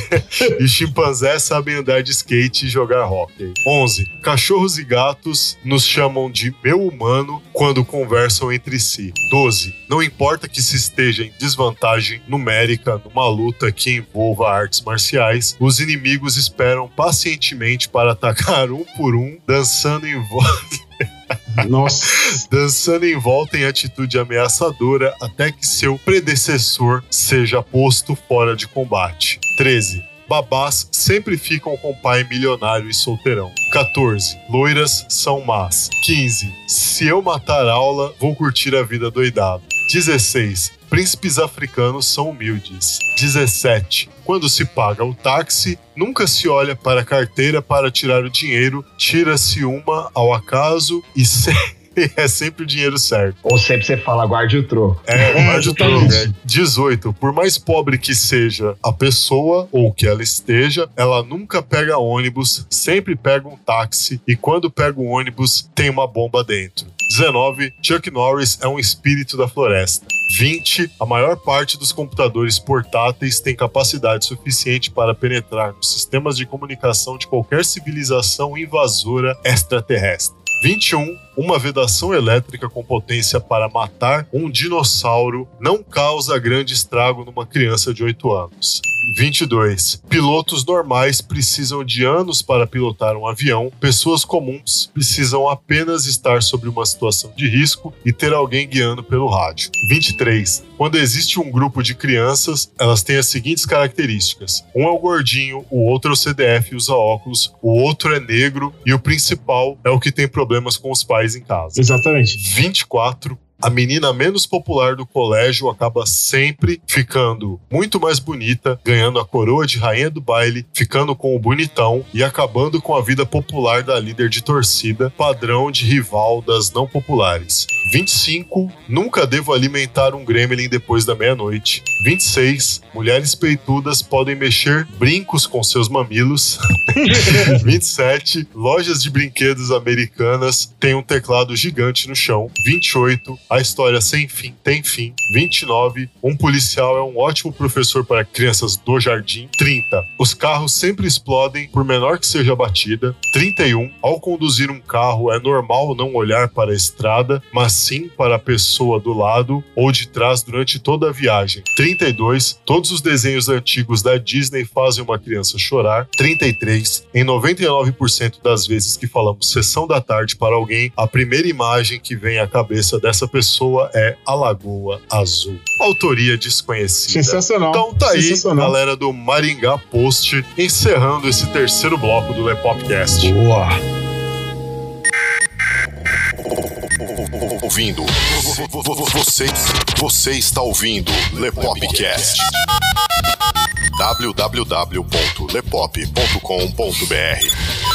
[LAUGHS] E chimpanzés sabem andar de skate e jogar hockey. 11. Cachorros e gatos nos chamam de meu humano quando conversam entre si. 12. Não importa que se esteja em desvantagem numérica numa luta que envolva artes marciais, os inimigos esperam pacientemente para atacar um por um, dançando em volta [LAUGHS] Nossa. dançando em volta em atitude ameaçadora até que seu predecessor seja posto fora de combate. 13. Babás sempre ficam com pai milionário e solteirão. 14. Loiras são más. 15. Se eu matar aula, vou curtir a vida doidado. 16. Príncipes africanos são humildes. 17. Quando se paga o táxi, nunca se olha para a carteira para tirar o dinheiro, tira-se uma ao acaso e, [LAUGHS] [LAUGHS] é sempre o dinheiro certo. Ou sempre você fala, guarde o troco. É, É, mais o exatamente. troco, é. 18. Por mais pobre que seja a pessoa ou que ela esteja, ela nunca pega ônibus, sempre pega um táxi e quando pega um ônibus tem uma bomba dentro. 19. Chuck Norris é um espírito da floresta. 20. A maior parte dos computadores portáteis tem capacidade suficiente para penetrar nos sistemas de comunicação de qualquer civilização invasora extraterrestre. 21. Uma vedação elétrica com potência para matar um dinossauro não causa grande estrago numa criança de 8 anos. 22. Pilotos normais precisam de anos para pilotar um avião. Pessoas comuns precisam apenas estar sobre uma situação de risco e ter alguém guiando pelo rádio. 23. Quando existe um grupo de crianças, elas têm as seguintes características: um é o gordinho, o outro é o CDF e usa óculos, o outro é negro e o principal é o que tem problemas com os pais em casa. Exatamente. 24. A menina menos popular do colégio acaba sempre ficando muito mais bonita, ganhando a coroa de rainha do baile, ficando com o bonitão e acabando com a vida popular da líder de torcida, padrão de rival das não populares. 25. Nunca devo alimentar um gremlin depois da meia-noite. 26. Mulheres peitudas podem mexer brincos com seus mamilos. [LAUGHS] 27. Lojas de brinquedos americanas têm um teclado gigante no chão. 28. A história sem fim tem fim. 29. Um policial é um ótimo professor para crianças do jardim. 30. Os carros sempre explodem, por menor que seja a batida. 31. Ao conduzir um carro, é normal não olhar para a estrada, mas sim para a pessoa do lado ou de trás durante toda a viagem. 32. Todos os desenhos antigos da Disney fazem uma criança chorar. 33. Em 99% das vezes que falamos sessão da tarde para alguém, a primeira imagem que vem à cabeça dessa pessoa é a Lagoa Azul. Autoria desconhecida. Sensacional. Então tá aí, galera do Maringá Post, encerrando esse terceiro bloco do Lepopcast. Boa. Ouvindo. Você, você está ouvindo Lepopcast. www.lepop.com.br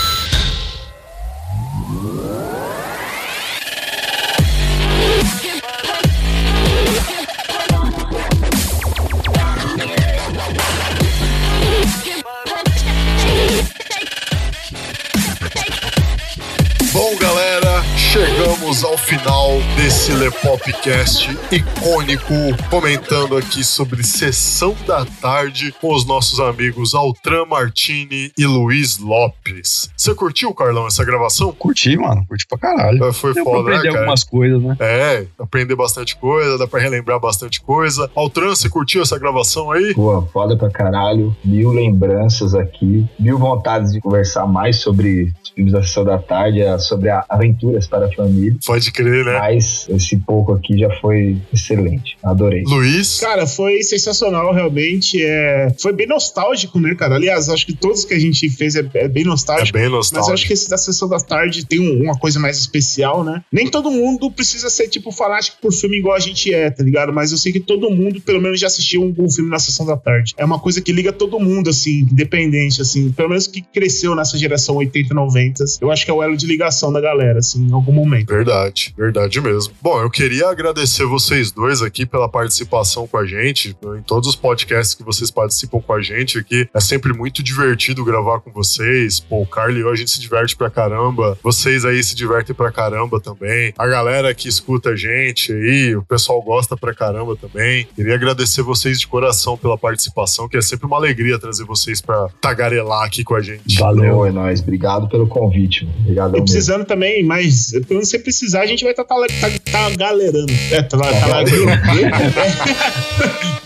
chegamos ao final desse Lepopcast icônico, comentando aqui sobre Sessão da Tarde com os nossos amigos Altran Martini e Luiz Lopes. Você curtiu, Carlão, essa gravação? Curti, mano. Curti pra caralho. É, Foi Deu pra foda, né, aprender cara? algumas coisas, né? É, aprender bastante coisa, dá pra relembrar bastante coisa. Altran, você curtiu essa gravação aí? Pô, foda pra caralho. Mil lembranças aqui. Mil vontades de conversar mais sobre os filmes da Sessão da Tarde, sobre a Aventuras para a Família. Pode crer, né? Mas esse pouco aqui já foi excelente. Adorei. Luiz? Cara, foi sensacional, realmente. É... Foi bem nostálgico, né, cara? Aliás, acho que todos que a gente fez é, é bem É nostálgico. bem Mas eu nostálgico. acho que esse da sessão da tarde tem um- uma coisa mais especial, né? Nem todo mundo precisa ser, tipo, fanático por filme igual a gente é, tá ligado? Mas eu sei que todo mundo, pelo menos, já assistiu um, um filme na sessão da tarde. É uma coisa que liga todo mundo, assim, independente, assim. Pelo menos que cresceu nessa geração 80 e 90. Eu acho que é o elo de ligação da galera, assim, em algum momento. Verdade, verdade mesmo. Bom, eu queria agradecer vocês dois aqui pela participação com a gente, em todos os podcasts que vocês participam com a gente aqui. É sempre muito divertido gravar com vocês. Pô, o Carlos e eu, a gente se diverte pra caramba. Vocês aí se divertem pra caramba também. A galera que escuta a gente aí, o pessoal gosta pra caramba também. Queria agradecer vocês de coração pela participação, que é sempre uma alegria trazer vocês pra tagarelar aqui com a gente. Valeu, é nóis. Obrigado pelo convite. Obrigado E mesmo. precisando também, mas quando você precisar, a gente vai estar tá, tá, tá galerando. É, tá, tá, tá, [LAUGHS] [LAUGHS]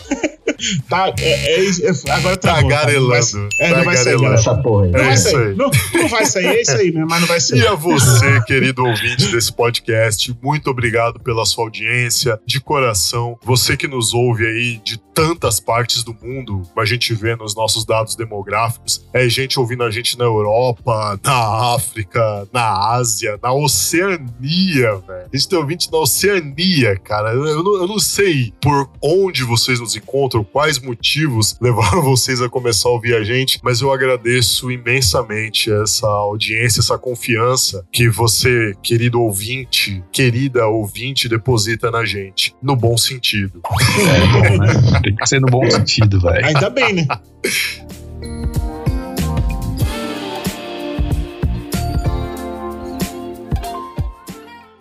tá, é, é, é, agora tá Tagarelando. É, não vai sair. Essa porra aí. Não É vai isso sair. aí. Não, não vai sair, é isso aí mesmo, mas não vai sair. E a você, querido ouvinte desse podcast, muito obrigado pela sua audiência, de coração. Você que nos ouve aí de tantas partes do mundo, a gente vê nos nossos dados demográficos, é gente ouvindo a gente na Europa, na África, na Ásia, na Oceania, velho. A gente tem ouvinte na Oceania, cara. Eu, eu não, eu não sei por onde vocês nos encontram, quais motivos [LAUGHS] levaram vocês a começar a ouvir a gente, mas eu agradeço imensamente essa audiência, essa confiança que você, querido ouvinte, querida ouvinte, deposita na gente, no bom sentido. É bom, né? Tem que ser no bom sentido, [LAUGHS] velho. Ainda bem, né? [LAUGHS]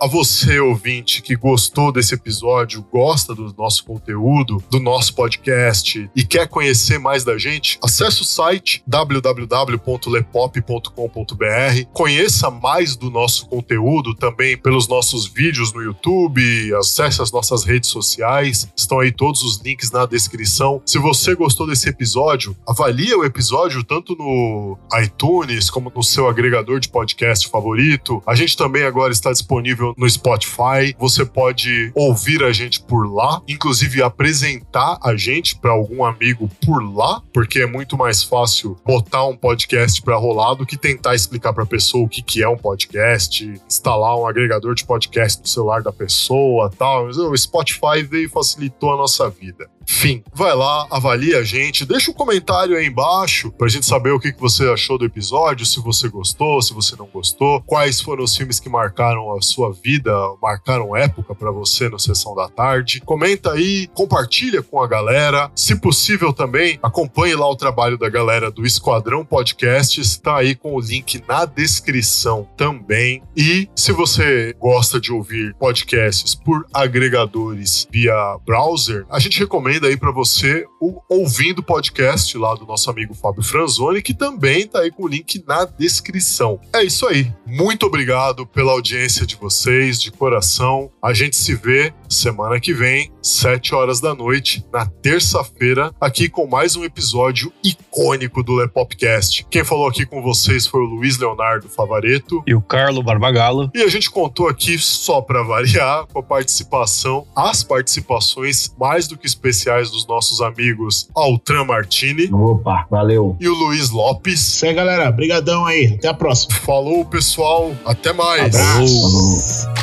A você, ouvinte, que gostou desse episódio, gosta do nosso conteúdo, do nosso podcast e quer conhecer mais da gente, acesse o site www.lepop.com.br, conheça mais do nosso conteúdo também pelos nossos vídeos no YouTube, acesse as nossas redes sociais, estão aí todos os links na descrição. Se você gostou desse episódio, avalie o episódio tanto no iTunes como no seu agregador de podcast favorito. A gente também agora está disponível no Spotify. Você pode ouvir a gente por lá, inclusive apresentar a gente para algum amigo por lá, porque é muito mais fácil botar um podcast para rolar do que tentar explicar para a pessoa o que, que é um podcast, instalar um agregador de podcast no celular da pessoa, tal. O Spotify veio e facilitou a nossa vida. Enfim, vai lá, avalia a gente, deixa um comentário aí embaixo pra gente saber o que você achou do episódio, se você gostou, se você não gostou, quais foram os filmes que marcaram a sua vida, marcaram época pra você no Sessão da Tarde. Comenta aí, compartilha com a galera. Se possível também, acompanhe lá o trabalho da galera do Esquadrão Podcasts, tá aí com o link na descrição também. E se você gosta de ouvir podcasts por agregadores via browser, a gente recomenda aí para você o Ouvindo Podcast lá do nosso amigo Fábio Franzoni, que também tá aí com o link na descrição. É isso aí. Muito obrigado pela audiência de vocês, de coração. A gente se vê semana que vem, 7 horas da noite, na terça-feira, aqui com mais um episódio icônico do Lepopcast. Quem falou aqui com vocês foi o Luiz Leonardo Favareto. E o Carlo Barbagallo. E a gente contou aqui, só para variar, com a participação, as participações mais do que especiais dos nossos amigos Altran Martini Opa, valeu. e o Luiz Lopes. Isso aí, galera. Brigadão aí. Até a próxima. Falou, pessoal. Até mais. Abraço. Falou.